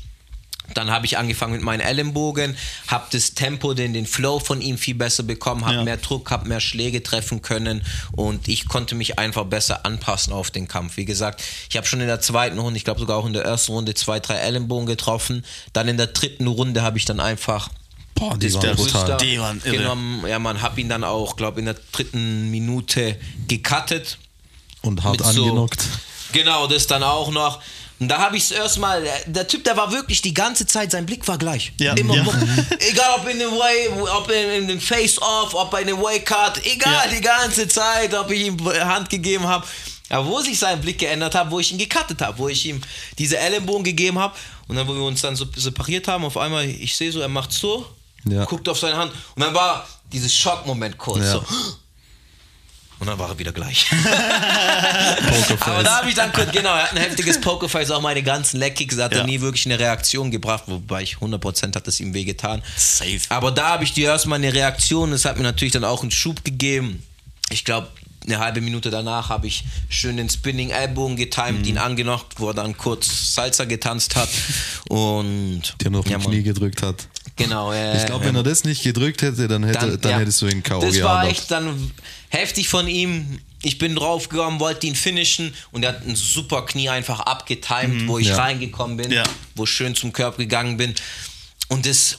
Speaker 1: Dann habe ich angefangen mit meinen Ellenbogen, habe das Tempo, den, den Flow von ihm viel besser bekommen, habe
Speaker 4: Ja.
Speaker 1: mehr Druck, habe mehr Schläge treffen können und ich konnte mich einfach besser anpassen auf den Kampf. Wie gesagt, ich habe schon in der zweiten Runde, ich glaube sogar auch in der ersten Runde zwei, drei Ellenbogen getroffen. Dann in der dritten Runde habe ich dann einfach
Speaker 2: Boah, die
Speaker 1: das
Speaker 2: waren brutal.
Speaker 4: Die waren irre.
Speaker 1: genommen. Ja, man habe ihn dann auch, glaube in der dritten Minute gecuttet.
Speaker 2: Und hart
Speaker 1: Mit so-
Speaker 2: angenockt.
Speaker 1: Genau, das dann auch noch. Und da habe ich es erstmal, der, der Typ, der war wirklich die ganze Zeit, sein Blick war gleich.
Speaker 4: Ja.
Speaker 1: Immer,
Speaker 4: Ja.
Speaker 1: egal ob in den Way, ob in, den Face-Off, ob bei den Way-Cut, egal,
Speaker 4: Ja.
Speaker 1: die ganze Zeit, ob ich ihm Hand gegeben habe. Aber wo sich sein Blick geändert hat, wo ich ihn gecuttet habe, wo ich ihm diese Ellenbogen gegeben habe und dann, wo wir uns dann so separiert haben, auf einmal, ich sehe so, er macht so,
Speaker 2: Ja.
Speaker 1: guckt auf seine Hand und dann war dieses Schockmoment kurz.
Speaker 2: Ja.
Speaker 1: So. Und dann war er wieder gleich. Aber da habe ich dann kurz, genau, er hat ein heftiges Pokerface, auch meine ganzen Leckkicks, hat
Speaker 4: Ja.
Speaker 1: er nie wirklich eine Reaktion gebracht, wobei ich 100% hat es ihm wehgetan.
Speaker 4: Safe.
Speaker 1: Aber da habe ich die erstmal eine Reaktion, das hat mir natürlich dann auch einen Schub gegeben. Ich glaube, eine halbe Minute danach habe ich schön den Spinning Ellbogen getimed, ihn angenockt, wo er dann kurz Salsa getanzt hat und
Speaker 2: Der noch
Speaker 1: ja.
Speaker 2: Knie gedrückt hat.
Speaker 1: Genau, äh,
Speaker 2: Ich glaube, wenn er das nicht gedrückt hätte, dann, hätte, dann,
Speaker 1: ja.
Speaker 2: hättest du ihn K.O.
Speaker 1: Das war echt dann heftig von ihm. Ich bin draufgekommen, wollte ihn finishen und er hat ein super Knie einfach abgetimed, wo ich
Speaker 2: Ja.
Speaker 1: reingekommen bin,
Speaker 4: Ja.
Speaker 1: wo ich schön zum Körper gegangen bin. Und das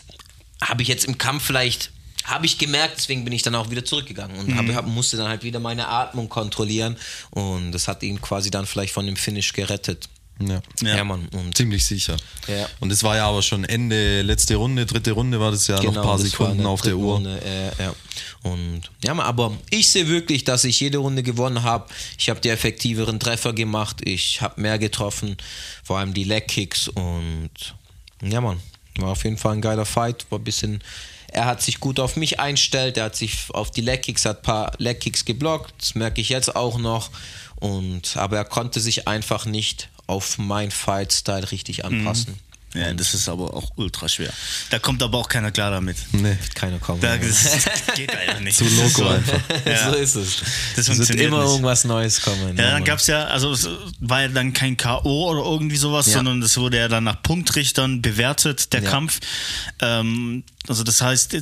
Speaker 1: habe ich jetzt im Kampf vielleicht, habe ich gemerkt, deswegen bin ich dann auch wieder zurückgegangen und habe, hab, musste dann halt wieder meine Atmung kontrollieren und das hat ihn quasi dann vielleicht von dem Finish gerettet.
Speaker 2: Ja.
Speaker 1: Ja,
Speaker 4: Ja.
Speaker 1: Mann. Und
Speaker 2: Ziemlich sicher.
Speaker 1: Ja.
Speaker 2: Und es war ja aber schon Ende, letzte Runde, dritte Runde war das ja noch ein paar
Speaker 1: Genau,
Speaker 2: Sekunden auf der Uhr.
Speaker 1: Runde, äh, ja. Und ja, ma- aber ich sehe wirklich, dass ich jede Runde gewonnen habe. Ich habe die effektiveren Treffer gemacht. Ich habe mehr getroffen, vor allem die Leg Kicks und ja, Mann, war auf jeden Fall ein geiler Fight. War ein bisschen, er hat sich gut auf mich einstellt. Er hat sich auf die Leg Kicks, hat ein paar Leg Kicks geblockt. Das merke ich jetzt auch noch. Und aber er konnte sich einfach nicht auf mein Fight-Style richtig anpassen.
Speaker 4: Ja, das ist aber auch ultra schwer. Da kommt aber auch keiner klar damit.
Speaker 2: Nee.
Speaker 1: Keiner kommt.
Speaker 4: Da, das geht einfach nicht.
Speaker 2: Zu loco einfach.
Speaker 4: Ja.
Speaker 1: So ist es.
Speaker 4: Das
Speaker 1: es wird immer
Speaker 4: nicht.
Speaker 1: irgendwas Neues kommen.
Speaker 4: Ja, dann
Speaker 1: Mann.
Speaker 4: gab es ja, also es war ja dann kein K.O. oder irgendwie sowas,
Speaker 1: Ja.
Speaker 4: sondern das wurde ja dann nach Punktrichtern bewertet, der
Speaker 1: Ja.
Speaker 4: Kampf. Ähm, also das heißt,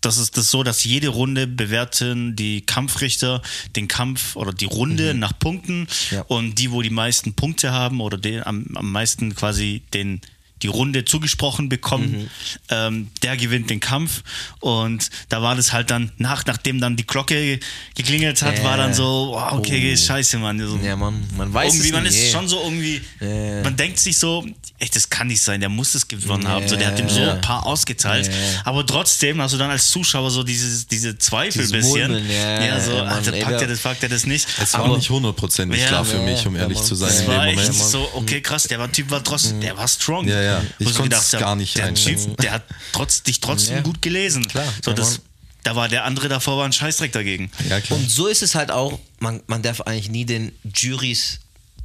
Speaker 4: das ist das so, dass jede Runde bewerten die Kampfrichter den Kampf oder die Runde nach Punkten
Speaker 1: Mhm. Ja.
Speaker 4: und die, wo die meisten Punkte haben oder den, am, am meisten quasi den die Runde zugesprochen bekommen,
Speaker 1: Mhm.
Speaker 4: ähm, der gewinnt den Kampf und da war das halt dann nach, nachdem dann die Glocke geklingelt hat,
Speaker 1: Ja.
Speaker 4: war dann so, wow, okay,
Speaker 1: Oh.
Speaker 4: scheiße, Mann. So,
Speaker 1: Ja, man, man weiß
Speaker 4: irgendwie,
Speaker 1: es
Speaker 4: man
Speaker 1: nicht.
Speaker 4: ist
Speaker 1: ey.
Speaker 4: schon so irgendwie,
Speaker 1: Ja.
Speaker 4: man denkt sich so, echt, das kann nicht sein, der muss es gewonnen haben. So, der hat ihm so
Speaker 1: Ja.
Speaker 4: ein paar ausgeteilt.
Speaker 1: Ja.
Speaker 4: Aber trotzdem hast du dann als Zuschauer so dieses, diese Zweifel
Speaker 1: Dieses
Speaker 4: bisschen.
Speaker 1: Murmeln, ja,
Speaker 4: ja, so,
Speaker 1: ja, Mann,
Speaker 4: Alter,
Speaker 1: ey,
Speaker 4: packt er das, packt er das nicht.
Speaker 2: Es war
Speaker 4: Aber
Speaker 2: nicht hundertprozentig
Speaker 4: Ja,
Speaker 2: klar für
Speaker 1: ja,
Speaker 2: mich, um
Speaker 1: ja,
Speaker 2: ehrlich zu sein dem
Speaker 4: war echt
Speaker 2: Moment.
Speaker 4: so, okay, krass, der war Typ war trotzdem, der war strong.
Speaker 2: Ja, ja. Ich
Speaker 4: so
Speaker 2: konnte es gar nicht
Speaker 4: der
Speaker 2: einschätzen.
Speaker 4: Typ, der hat trotz, dich trotzdem
Speaker 1: Ja.
Speaker 4: gut gelesen.
Speaker 1: Klar,
Speaker 4: so, das, da war der andere davor war ein Scheißdreck dagegen.
Speaker 2: Ja, klar.
Speaker 1: Und so ist es halt auch, man, man darf eigentlich nie den Juries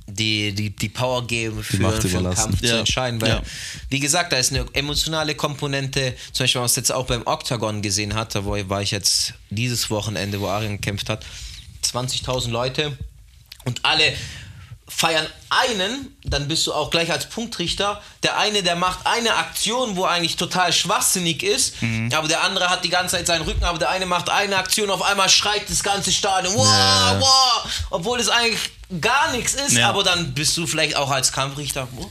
Speaker 1: die, die, die Power geben für, für
Speaker 2: überlassen.
Speaker 1: Kampf zu
Speaker 4: Ja.
Speaker 1: entscheiden. Weil,
Speaker 4: Ja.
Speaker 1: wie gesagt, da ist eine emotionale Komponente, zum Beispiel, was man jetzt auch beim Octagon gesehen hat, da wo war ich jetzt dieses Wochenende, wo Arian gekämpft hat, 20.000 Leute und alle feiern einen, dann bist du auch gleich als Punktrichter. Der eine, der macht eine Aktion, wo eigentlich total schwachsinnig ist,
Speaker 2: Mhm.
Speaker 1: aber der andere hat die ganze Zeit seinen Rücken, aber der eine macht eine Aktion, auf einmal schreit das ganze Stadion, wow,
Speaker 2: Ja.
Speaker 1: wow, obwohl es eigentlich gar nichts ist,
Speaker 4: Ja.
Speaker 1: aber dann bist du vielleicht auch als Kampfrichter, oh,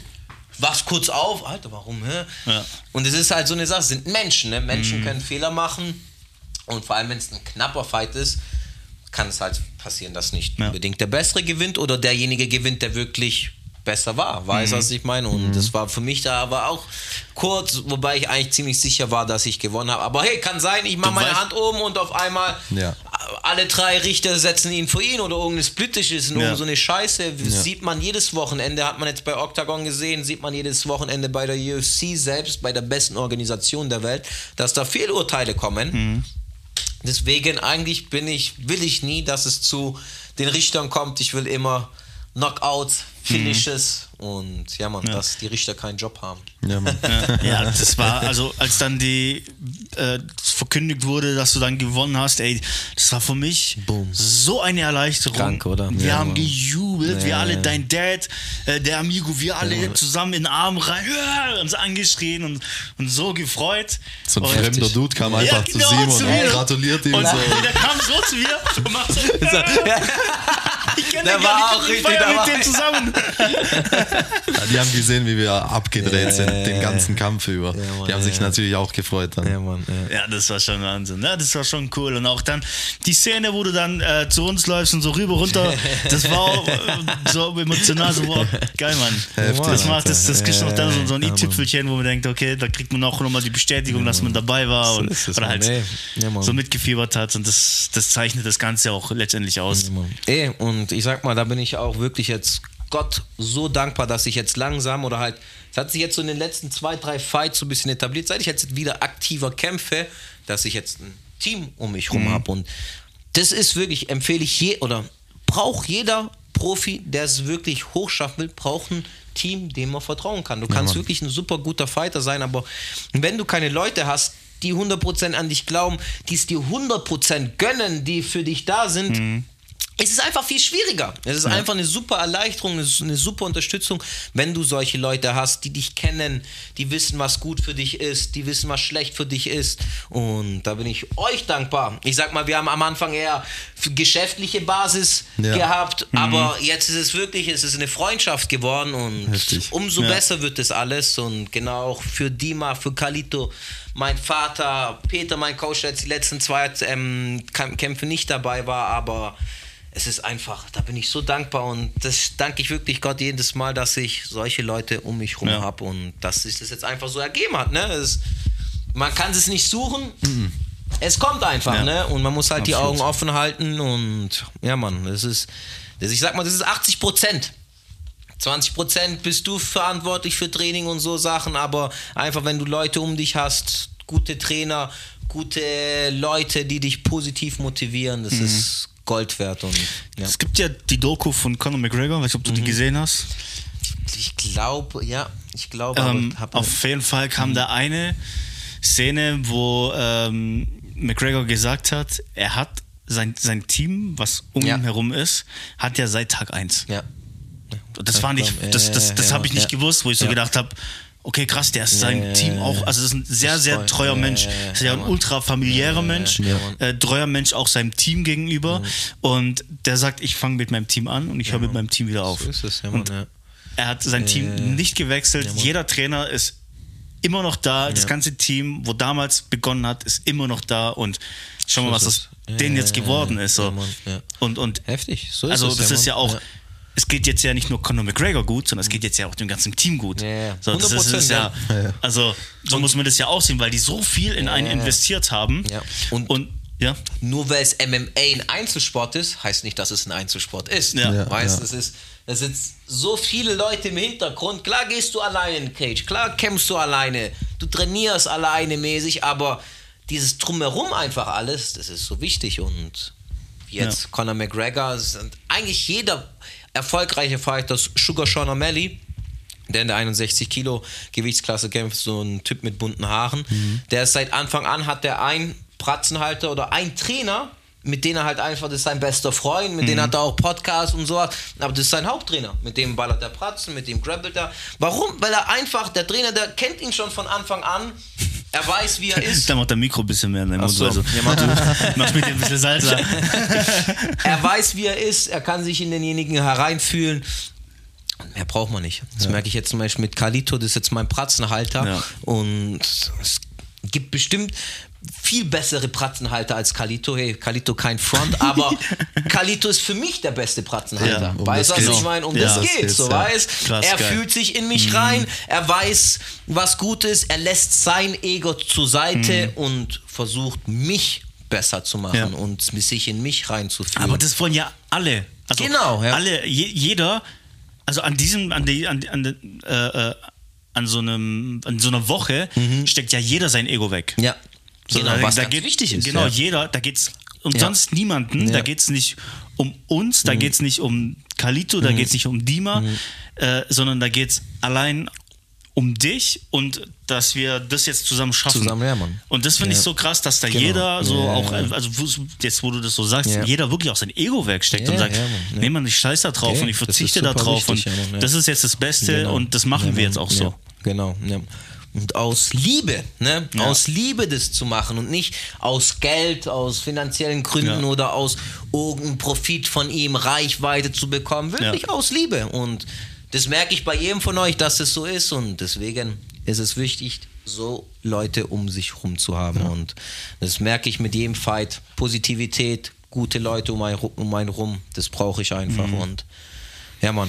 Speaker 1: wachst kurz auf, Alter, warum?
Speaker 4: Ja.
Speaker 1: Und es ist halt so eine Sache, es sind Menschen, ne? Menschen können Fehler machen und vor allem, wenn es ein knapper Fight ist, kann es halt passieren, dass nicht
Speaker 4: Ja.
Speaker 1: unbedingt der Bessere gewinnt oder derjenige gewinnt, der wirklich besser war. Weiß,
Speaker 4: Mhm.
Speaker 1: was ich meine? Und das war für mich da aber auch kurz, wobei ich eigentlich ziemlich sicher war, dass ich gewonnen habe. Aber hey, kann sein, ich mache meine
Speaker 4: weißt-
Speaker 1: Hand oben und auf einmal
Speaker 2: Ja.
Speaker 1: alle drei Richter setzen ihn vor ihn oder irgendein Splittisch ist und
Speaker 4: Ja.
Speaker 1: so eine Scheiße. Sieht man jedes Wochenende, hat man jetzt bei Octagon gesehen, sieht man jedes Wochenende bei der UFC selbst, bei der besten Organisation der Welt, dass da Fehlurteile kommen.
Speaker 4: Mhm.
Speaker 1: Deswegen eigentlich bin ich, will ich nie, dass es zu den Richtern kommt. Ich will immer Knockouts, Finishes und ja man, dass die Richter keinen Job haben.
Speaker 2: Ja, Mann.
Speaker 4: Ja, ja, das war, also als dann die äh, verkündigt wurde, dass du dann gewonnen hast, ey, das war für mich
Speaker 1: Boom.
Speaker 4: so eine Erleichterung.
Speaker 1: Krank, oder?
Speaker 4: Wir
Speaker 1: Ja,
Speaker 4: haben
Speaker 1: Mann.
Speaker 4: gejubelt, wir
Speaker 1: Ja,
Speaker 4: alle,
Speaker 1: ja.
Speaker 4: dein Dad, äh, der Amigo, wir alle zusammen in den Arm rein, ja, uns angeschrien und, und so gefreut.
Speaker 2: So ein
Speaker 4: und,
Speaker 2: fremder Dude kam einfach
Speaker 4: Ja,
Speaker 2: zu
Speaker 4: genau,
Speaker 2: Simon
Speaker 4: zu
Speaker 2: und gratuliert ihm
Speaker 4: Und
Speaker 2: so.
Speaker 4: der kam so zu mir und macht so. ich kenne
Speaker 1: Der
Speaker 4: den
Speaker 1: war
Speaker 4: gar
Speaker 1: auch
Speaker 4: nicht, ich
Speaker 1: richtig
Speaker 4: feier mit
Speaker 1: dabei.
Speaker 4: dem zusammen.
Speaker 2: Ja, Die haben gesehen, wie wir abgedreht sind, den ganzen Kampf über.
Speaker 1: Mann,
Speaker 2: die haben sich
Speaker 1: ja.
Speaker 2: natürlich auch gefreut dann.
Speaker 1: Mann,
Speaker 4: Ja, das war schon Wahnsinn. Ja, das war schon cool. Und auch dann die Szene, wo du dann äh, zu uns läufst und so rüber runter, das war auch, äh, so emotional, so wow, geil, Mann.
Speaker 2: Heftig,
Speaker 4: das macht das, das kriegst du noch dann so, so ein
Speaker 1: Ja,
Speaker 4: i-Tüpfelchen, wo man denkt, okay, da kriegt man auch nochmal die Bestätigung, dass man dabei war und
Speaker 1: es,
Speaker 4: oder halt.
Speaker 1: Ja,
Speaker 4: so mitgefiebert hat. Und das, das zeichnet das Ganze auch letztendlich aus.
Speaker 1: Ey, und ich sag mal, da bin ich auch wirklich jetzt Gott so dankbar, dass ich jetzt langsam oder halt, es hat sich jetzt so in den letzten zwei, drei Fights so ein bisschen etabliert, seit ich jetzt wieder aktiver kämpfe, dass ich jetzt ein Team um mich rum habe. Und das ist wirklich, empfehle ich je oder braucht jeder Profi, der es wirklich hochschaffen will, braucht ein Team, dem man vertrauen kann. Du kannst wirklich ein super guter Fighter sein, aber wenn du keine Leute hast, die 100% an dich glauben, die es dir 100% gönnen, die für dich da sind, es ist einfach viel schwieriger. Es ist einfach eine super Erleichterung, es ist eine super Unterstützung, wenn du solche Leute hast, die dich kennen, die wissen, was gut für dich ist, die wissen, was schlecht für dich ist. Und da bin ich euch dankbar. Ich sag mal, wir haben am Anfang eher geschäftliche Basis
Speaker 2: Ja.
Speaker 1: gehabt, aber jetzt ist es wirklich, es ist eine Freundschaft geworden und
Speaker 2: Heftig.
Speaker 1: umso
Speaker 4: Ja.
Speaker 1: besser wird das alles. Und genau auch für Dima, für Kalito, mein Vater, Peter, mein Coach, der jetzt die letzten zwei ähm, Kämp- Kämpfe nicht dabei war, aber es ist einfach, da bin ich so dankbar und das danke ich wirklich Gott jedes Mal, dass ich solche Leute um mich rum
Speaker 4: Ja.
Speaker 1: habe und dass sich das jetzt einfach so ergeben hat. Ne? Es, man kann es nicht suchen. Es kommt einfach,
Speaker 4: Ja.
Speaker 1: ne? Und man muss halt die
Speaker 4: Absolut.
Speaker 1: Augen offen halten und ja, Mann, das ist, das, ich sag mal, das ist 80 Prozent. 20 Prozent bist du verantwortlich für Training und so Sachen, aber einfach wenn du Leute um dich hast, gute Trainer, gute Leute, die dich positiv motivieren, das ist Gold wert und ja.
Speaker 4: Es gibt ja die Doku von Conor McGregor, weiß nicht, ob du die gesehen hast.
Speaker 1: Ich glaube, ja, ich glaube,
Speaker 4: Ähm, auf jeden Fall kam
Speaker 1: Mhm.
Speaker 4: da eine Szene, wo ähm, McGregor gesagt hat, er hat sein, sein Team, was um
Speaker 1: Ja.
Speaker 4: ihn herum ist, hat er seit Tag 1.
Speaker 1: ja.
Speaker 4: Das war nicht,
Speaker 1: Ja,
Speaker 4: das, das,
Speaker 1: ja,
Speaker 4: das
Speaker 1: ja,
Speaker 4: habe ich nicht
Speaker 1: ja.
Speaker 4: gewusst, wo ich so
Speaker 1: Ja.
Speaker 4: gedacht habe, okay, krass, der ist sein
Speaker 1: ja,
Speaker 4: Team
Speaker 1: ja,
Speaker 4: auch,
Speaker 1: ja.
Speaker 4: also das ist ein sehr,
Speaker 1: Das ist
Speaker 4: sehr treuer
Speaker 1: Ja,
Speaker 4: Mensch,
Speaker 1: ja, ja,
Speaker 4: das ist ja
Speaker 1: ja,
Speaker 4: ein ultra familiärer Mensch,
Speaker 1: ja,
Speaker 4: äh, treuer Mensch auch seinem Team gegenüber. Und der sagt, ich fange mit meinem Team an und ich höre mit meinem Team wieder auf.
Speaker 1: So ist es, ja, Mann,
Speaker 4: und
Speaker 1: ja.
Speaker 4: er hat sein Team nicht gewechselt, jeder Trainer ist immer noch da, das ganze Team, wo damals begonnen hat, ist immer noch da. Und schau mal, was
Speaker 1: es.
Speaker 4: denen
Speaker 1: Ja,
Speaker 4: jetzt
Speaker 1: ja,
Speaker 4: geworden
Speaker 1: ja,
Speaker 4: ist. So.
Speaker 1: ja, ja.
Speaker 4: Und, und
Speaker 1: Heftig, so ist
Speaker 4: also das
Speaker 1: ja,
Speaker 4: ist ja auch,
Speaker 1: Ja.
Speaker 4: Es geht jetzt ja nicht nur Conor McGregor gut, sondern es geht jetzt ja auch dem ganzen Team gut.
Speaker 1: Ja.
Speaker 4: So, das ist,
Speaker 1: 100%,
Speaker 4: ist ja,
Speaker 2: ja.
Speaker 4: also so muss man das ja auch sehen, weil die so viel in einen
Speaker 1: Ja.
Speaker 4: investiert haben.
Speaker 1: Ja.
Speaker 4: Und,
Speaker 1: Und-
Speaker 4: ja,
Speaker 1: Nur weil es MMA ein Einzelsport ist, heißt nicht, dass es ein Einzelsport ist.
Speaker 4: Ja.
Speaker 2: Ja,
Speaker 1: weißt
Speaker 2: ja.
Speaker 1: es ist, es sind so viele Leute im Hintergrund. Klar gehst du alleine in den Cage, klar kämpfst du alleine, du trainierst alleine mäßig, aber dieses Drumherum einfach alles, das ist so wichtig. Und jetzt
Speaker 4: Ja.
Speaker 1: Conor McGregor, eigentlich jeder erfolgreiche Fighter, Sugar Sean O'Malley, der in der 61 Kilo Gewichtsklasse kämpft, so ein Typ mit bunten Haaren. Der ist seit Anfang an hat der einen Pratzenhalter oder einen Trainer, mit dem er halt einfach, das ist sein bester Freund, mit dem hat er auch Podcasts und sowas, aber das ist sein Haupttrainer. Mit dem ballert er Pratzen, mit dem grappelt er. Warum? Weil er einfach, der Trainer, der kennt ihn schon von Anfang an, er weiß, wie er ist.
Speaker 4: da macht der Mikro ein bisschen mehr in deinem Mund.
Speaker 1: so.
Speaker 4: Also,
Speaker 1: Ja, mach
Speaker 4: du machst mit dir ein bisschen Salz. da.
Speaker 1: er weiß, wie er ist, er kann sich in denjenigen hereinfühlen. Und Mehr braucht man nicht. Das merke ich jetzt zum Beispiel mit Kalito, das ist jetzt mein Pratzenhalter.
Speaker 4: Ja.
Speaker 1: Und es gibt bestimmt viel bessere Pratzenhalter als Kalito. Hey, Kalito kein Front, aber Kalito ist für mich der beste Pratzenhalter.
Speaker 2: Ja, um
Speaker 1: weißt du, was ich meine? Um
Speaker 4: Ja,
Speaker 1: das
Speaker 2: das
Speaker 1: geht's, so
Speaker 2: ja.
Speaker 1: weißt. Er
Speaker 4: geil.
Speaker 1: fühlt sich in mich rein, er weiß, was gut ist, er lässt sein Ego zur Seite und versucht mich besser zu machen
Speaker 4: Ja.
Speaker 1: und sich in mich reinzuführen.
Speaker 4: Aber das wollen ja alle. Also
Speaker 1: Genau, ja.
Speaker 4: Alle, je, jeder, also an diesem, an, die, an, an, äh, äh, an so einem, an so einer Woche steckt ja jeder sein Ego weg.
Speaker 1: Ja, Genau,
Speaker 4: da,
Speaker 1: was
Speaker 4: da geht,
Speaker 1: wichtig ist.
Speaker 4: Genau,
Speaker 1: ja.
Speaker 4: jeder, da geht's um
Speaker 1: Ja.
Speaker 4: sonst niemanden, da
Speaker 1: Ja. Mhm.
Speaker 4: geht's nicht um uns, da geht's nicht um Kalito, da geht's nicht um Dima, äh, sondern da geht's allein um dich und dass wir das jetzt zusammen schaffen.
Speaker 1: Zusammen, ja, Mann.
Speaker 4: Und das finde ich
Speaker 1: Ja.
Speaker 4: so krass, dass da
Speaker 1: Genau.
Speaker 4: jeder so
Speaker 1: Ja,
Speaker 4: auch, also jetzt wo du das so sagst, jeder wirklich auch sein Ego wegsteckt und sagt,
Speaker 1: ja, Mann,
Speaker 4: nee man, ich scheiß da drauf und ich verzichte da drauf
Speaker 1: wichtig,
Speaker 4: und das ist jetzt das Beste
Speaker 1: Genau.
Speaker 4: und das machen wir jetzt auch so.
Speaker 1: Genau. Ja. Und aus Liebe, ne?
Speaker 4: Ja.
Speaker 1: Aus Liebe das zu machen und nicht aus Geld, aus finanziellen Gründen
Speaker 4: Ja.
Speaker 1: oder aus irgendeinem Profit von ihm Reichweite zu bekommen. Wirklich
Speaker 4: Ja.
Speaker 1: aus Liebe. Und das merke ich bei jedem von euch, dass es so ist. Und deswegen ist es wichtig, so Leute um sich herum zu haben. Und das merke ich mit jedem Fight. Positivität, gute Leute um einen, um einen rum, das brauche ich einfach.
Speaker 4: Mhm.
Speaker 1: Und ja, Mann.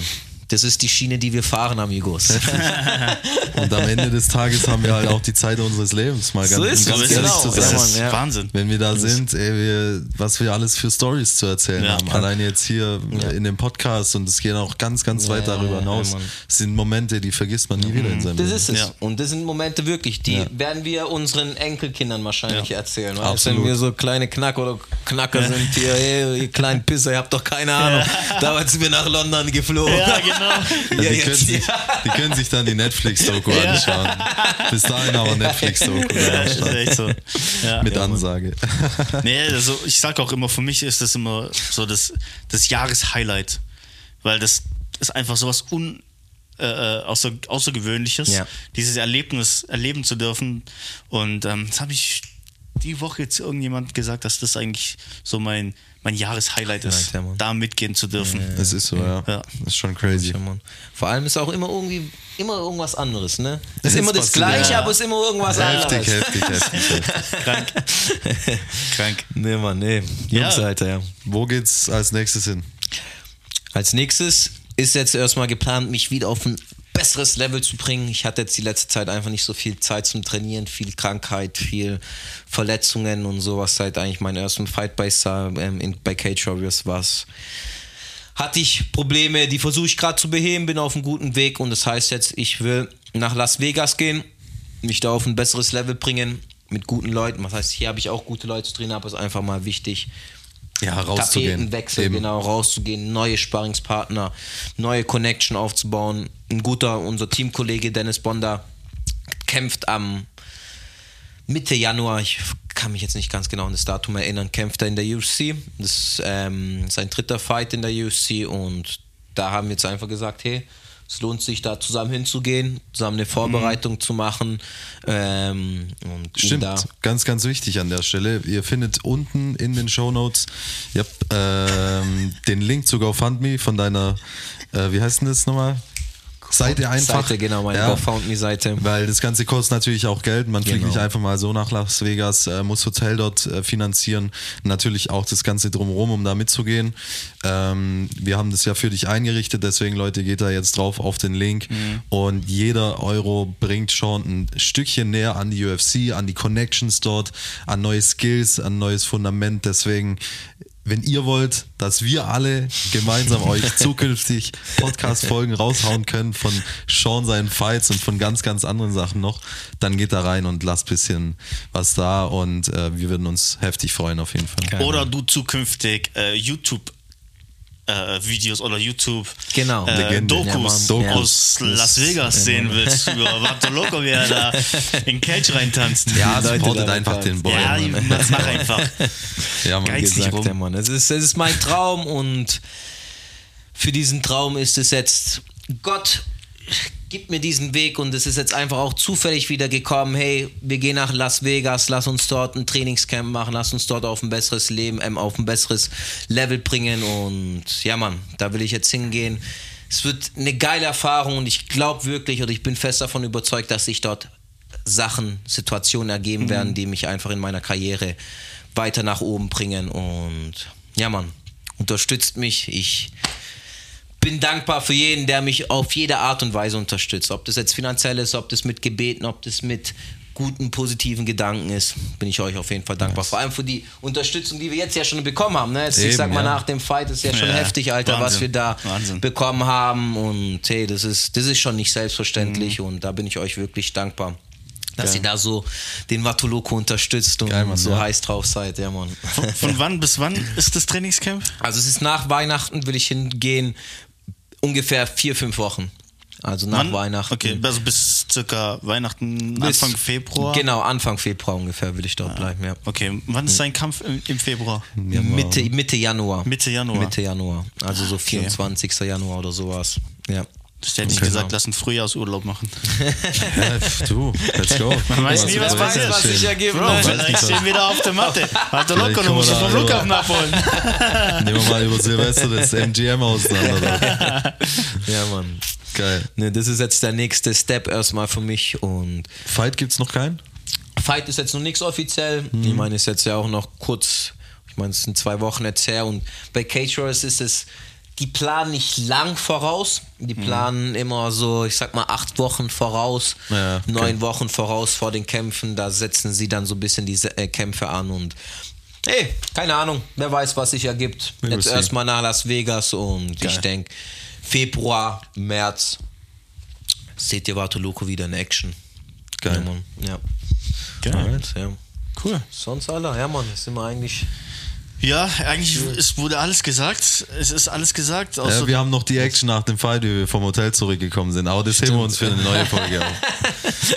Speaker 1: Das ist die Schiene, die wir fahren, Amigos.
Speaker 2: Und am Ende des Tages haben wir halt auch die Zeit unseres Lebens, mal ganz,
Speaker 1: So ist
Speaker 2: ganz
Speaker 1: es,
Speaker 2: ehrlich
Speaker 1: genau.
Speaker 2: zu
Speaker 4: Das
Speaker 2: sein.
Speaker 1: Ja,
Speaker 4: ist
Speaker 1: ja.
Speaker 4: Wahnsinn.
Speaker 2: Wenn wir da sind, ey, wir, was wir alles für Stories zu erzählen
Speaker 4: Ja.
Speaker 2: haben. Allein jetzt hier in dem Podcast und es geht auch ganz, ganz weit
Speaker 1: Ja,
Speaker 2: darüber
Speaker 1: ja,
Speaker 2: hinaus. Das sind Momente, die vergisst man nie wieder in seinem
Speaker 1: Das
Speaker 2: Leben.
Speaker 1: ist es.
Speaker 4: Ja.
Speaker 1: Und das sind Momente wirklich, die
Speaker 2: Ja.
Speaker 1: werden wir unseren Enkelkindern wahrscheinlich
Speaker 4: Ja.
Speaker 1: erzählen. Weißt?
Speaker 2: Absolut.
Speaker 1: Wenn wir so kleine Knack oder Knacker sind hier, hey, ihr kleinen Pisser, ihr habt doch keine Ahnung. Damals sind wir nach London geflogen.
Speaker 4: Ja, genau.
Speaker 2: Ja, die, können sich, die können sich dann die Netflix-Doku anschauen. Bis dahin aber Netflix-Doku
Speaker 4: Ja, ist echt so.
Speaker 2: Mit Ansage.
Speaker 4: Nee, also ich sag auch immer, für mich ist das immer so das, das Jahreshighlight. Weil das ist einfach sowas un, äh, äh, außer, Außergewöhnliches,
Speaker 1: Ja.
Speaker 4: dieses Erlebnis erleben zu dürfen. Und ähm, das habe ich die Woche jetzt irgendjemand gesagt, dass das eigentlich so mein, mein Jahreshighlight ist,
Speaker 1: ja,
Speaker 4: da mitgehen zu dürfen.
Speaker 2: Es ist so, ja.
Speaker 4: Ja.
Speaker 2: Das ist schon crazy.
Speaker 1: Ja. Vor allem ist auch immer irgendwie immer irgendwas anderes, ne? Es ist immer das Gleiche,
Speaker 4: ja.
Speaker 1: aber es ist immer irgendwas
Speaker 2: Heftig,
Speaker 1: anderes.
Speaker 2: heftig, heftig, heftig.
Speaker 4: Krank. Krank.
Speaker 1: Nee, Mann, nee. Jungs,
Speaker 4: Ja.
Speaker 1: Alter, ja.
Speaker 2: Wo geht's als nächstes hin?
Speaker 1: Als nächstes ist jetzt erstmal geplant, mich wieder auf ein besseres Level zu bringen. Ich hatte jetzt die letzte Zeit einfach nicht so viel Zeit zum Trainieren, viel Krankheit, viel Verletzungen und sowas. Seit eigentlich meinem ersten Fight bei, ähm, in, bei Cage Warriors war's. Hatte ich Probleme, die versuche ich gerade zu beheben, bin auf einem guten Weg und das heißt jetzt, ich will nach Las Vegas gehen, mich da auf ein besseres Level bringen mit guten Leuten. Was heißt, hier habe ich auch gute Leute drin, aber es ist einfach mal wichtig,
Speaker 2: Ja, rauszugehen.
Speaker 1: Tapetenwechsel,
Speaker 2: Eben.
Speaker 1: genau, rauszugehen, neue Sparringspartner, neue Connection aufzubauen. Ein guter, unser Teamkollege Dennis Bonder kämpft am Mitte Januar, ich kann mich jetzt nicht ganz genau an das Datum erinnern, kämpft er in der UFC. Das ist ähm, sein dritter Fight in der UFC und da haben wir jetzt einfach gesagt, hey, es lohnt sich da zusammen hinzugehen, zusammen eine Vorbereitung zu machen. Ähm,
Speaker 2: Stimmt, ganz, ganz wichtig an der Stelle. Ihr findet unten in den Show Notes ähm, den Link zu GoFundMe von deiner, äh, wie heißt denn das nochmal? Seite einfach.
Speaker 1: Seite, genau, meine
Speaker 2: Ja.
Speaker 1: GoFundMe-Seite.
Speaker 2: Weil das Ganze kostet natürlich auch Geld. Man fliegt
Speaker 1: Genau.
Speaker 2: nicht einfach mal so nach Las Vegas, äh, muss Hotel dort äh, finanzieren. Natürlich auch das Ganze drumherum, um da mitzugehen. Ähm, wir haben das ja für dich eingerichtet, deswegen Leute, geht da jetzt drauf auf den Link. Und jeder Euro bringt schon ein Stückchen näher an die UFC, an die Connections dort, an neue Skills, an neues Fundament. Deswegen wenn ihr wollt, dass wir alle gemeinsam euch zukünftig Podcast-Folgen raushauen können von Sean seinen Fights und von ganz, ganz anderen Sachen noch, dann geht da rein und lasst bisschen was da und äh, wir würden uns heftig freuen auf jeden Fall.
Speaker 4: Oder du zukünftig äh, YouTube äh, Videos oder YouTube
Speaker 1: Genau.
Speaker 4: äh,
Speaker 2: Legende.
Speaker 1: Ja,
Speaker 4: Dokus
Speaker 1: Mann.
Speaker 4: aus
Speaker 1: Ja.
Speaker 4: Las Vegas sehen willst über Vato Loco, wie er da in Cage reintanzt.
Speaker 2: Ja,
Speaker 1: Leute,
Speaker 2: supportet
Speaker 1: da
Speaker 2: einfach den Boy.
Speaker 4: ja
Speaker 2: Mann.
Speaker 4: das mach einfach.
Speaker 2: ja, Mann.
Speaker 4: Geiz nicht
Speaker 1: gesagt,
Speaker 4: rum.
Speaker 1: der Mann. Es ist, es ist mein Traum und für diesen Traum ist es jetzt, Gott gibt mir diesen Weg und es ist jetzt einfach auch zufällig wieder gekommen, hey, wir gehen nach Las Vegas, lass uns dort ein Trainingscamp machen, lass uns dort auf ein besseres Leben, ähm, auf ein besseres Level bringen und ja Mann, da will ich jetzt hingehen. Es wird eine geile Erfahrung und ich glaube wirklich oder ich bin fest davon überzeugt, dass sich dort Sachen, Situationen ergeben werden, die mich einfach in meiner Karriere weiter nach oben bringen. Und ja, Mann, unterstützt mich. Ich bin dankbar für jeden, der mich auf jede Art und Weise unterstützt. Ob das jetzt finanziell ist, ob das mit Gebeten, ob das mit guten, positiven Gedanken ist, bin ich euch auf jeden Fall dankbar. Vor allem für die Unterstützung, die wir jetzt ja schon bekommen haben. Ne? Jetzt, ich
Speaker 2: Eben,
Speaker 1: sag mal,
Speaker 2: ja.
Speaker 1: nach dem Fight ist ja schon
Speaker 4: Ja,
Speaker 1: heftig, Alter, was
Speaker 4: Wahnsinn.
Speaker 1: wir da
Speaker 4: Wahnsinn.
Speaker 1: bekommen haben. Und hey, das ist, das ist schon nicht selbstverständlich und da bin ich euch wirklich dankbar. Dass
Speaker 2: Geil.
Speaker 1: ihr da so den Watuloko unterstützt und
Speaker 2: Geil, Mann,
Speaker 1: so
Speaker 2: ja.
Speaker 1: heiß drauf seid, ja Mann.
Speaker 4: Von, von wann bis wann ist das Trainingscamp?
Speaker 1: Also es ist nach Weihnachten, will ich hingehen, ungefähr vier, fünf Wochen. Also nach
Speaker 4: Wann?
Speaker 1: Weihnachten.
Speaker 4: Okay, also bis circa Weihnachten,
Speaker 1: Bis-
Speaker 4: Anfang Februar.
Speaker 1: Genau, Anfang Februar ungefähr will ich dort bleiben, ja.
Speaker 4: Okay, wann ist dein Kampf im, im Februar?
Speaker 1: Mitte, Mitte Januar.
Speaker 4: Mitte Januar.
Speaker 1: Mitte Januar. Also so 24. Januar oder sowas. Ja.
Speaker 4: Das hätte ich
Speaker 1: Okay.
Speaker 4: gesagt, lass einen Frühjahrsurlaub machen.
Speaker 2: Ja, du, let's go.
Speaker 4: Man weiß nie, was passiert.
Speaker 2: jetzt
Speaker 4: Was
Speaker 2: geschehen?
Speaker 1: ergibt,
Speaker 4: Bro, vielleicht stehen wir wieder auf der Matte. Warte
Speaker 2: Vielleicht
Speaker 4: locker, du musst vom Flughafen abholen.
Speaker 2: Nehmen wir mal über Silvester das MGM auseinander.
Speaker 1: Ja, Mann.
Speaker 2: Geil.
Speaker 1: Ne, das ist jetzt der nächste Step erstmal für mich und
Speaker 2: Fight gibt's noch keinen?
Speaker 1: Fight ist jetzt noch nichts offiziell. Ich meine, ist jetzt ja auch noch kurz, ich meine, es sind zwei Wochen jetzt her und bei Cage Warriors ist es, die planen nicht lang voraus, die planen immer so, ich sag mal, acht Wochen voraus,
Speaker 2: Ja, okay.
Speaker 1: neun Wochen voraus vor den Kämpfen, da setzen sie dann so ein bisschen diese äh, Kämpfe an und hey, keine Ahnung, wer weiß, was sich ergibt.
Speaker 2: Will
Speaker 1: Jetzt erstmal nach Las Vegas und ich
Speaker 2: Geil.
Speaker 1: denke, Februar, März seht ihr Vatuluko wieder in Action.
Speaker 2: Geil.
Speaker 1: Ja, Mann. Ja.
Speaker 4: Geil.
Speaker 1: Ja.
Speaker 4: Cool.
Speaker 1: Sonst alle, ja Mann, ist immer eigentlich.
Speaker 4: Ja, eigentlich es wurde alles gesagt. Es ist alles gesagt.
Speaker 2: Ja, wir haben noch die Action nach dem Fight, wie wir vom Hotel zurückgekommen sind. Aber das heben wir uns für eine neue Folge auf.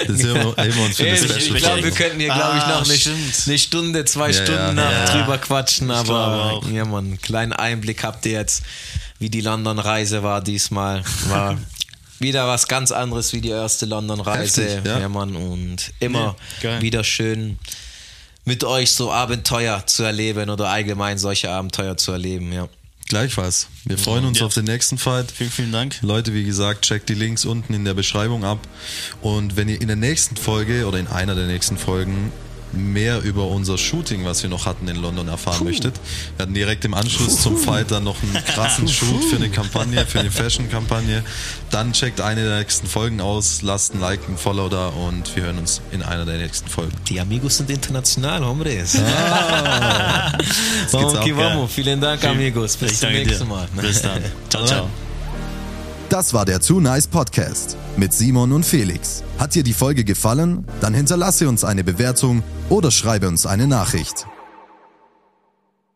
Speaker 2: Das heben wir, heben wir uns für eine
Speaker 1: Ey, ich
Speaker 2: Special
Speaker 1: glaube, wir könnten hier, glaube ich,
Speaker 4: Ah,
Speaker 1: noch eine,
Speaker 4: stimmt.
Speaker 1: eine Stunde, zwei
Speaker 2: Ja,
Speaker 1: Stunden
Speaker 2: ja.
Speaker 1: nach
Speaker 4: Ja.
Speaker 1: drüber quatschen, aber ja, Mann, einen kleinen Einblick habt ihr jetzt, wie die London-Reise war diesmal. War wieder was ganz anderes wie die erste London-Reise.
Speaker 2: Ja.
Speaker 1: ja. Mann, und immer wieder schön mit euch so Abenteuer zu erleben oder allgemein solche Abenteuer zu erleben, ja.
Speaker 2: Gleichfalls. Wir freuen uns
Speaker 4: Ja.
Speaker 2: auf den nächsten Fight.
Speaker 4: Vielen, vielen Dank.
Speaker 2: Leute, wie gesagt, checkt die Links unten in der Beschreibung ab. Und wenn ihr in der nächsten Folge oder in einer der nächsten Folgen mehr über unser Shooting, was wir noch hatten in London, erfahren möchtet, wir hatten direkt im Anschluss zum Fight dann noch einen krassen Shoot für eine Kampagne, für eine Fashion-Kampagne. Dann checkt eine der nächsten Folgen aus, lasst ein Like, ein Follow da und wir hören uns in einer der nächsten Folgen.
Speaker 1: Die Amigos sind international, hombres.
Speaker 2: Ah.
Speaker 1: vamos que vamos. Vielen Dank, Amigos. Bis zum nächsten Mal.
Speaker 4: Bis dann. Ciao, ciao.
Speaker 3: Das war der Too Nice Podcast mit Simon und Felix. Hat dir die Folge gefallen? Dann hinterlasse uns eine Bewertung oder schreibe uns eine Nachricht.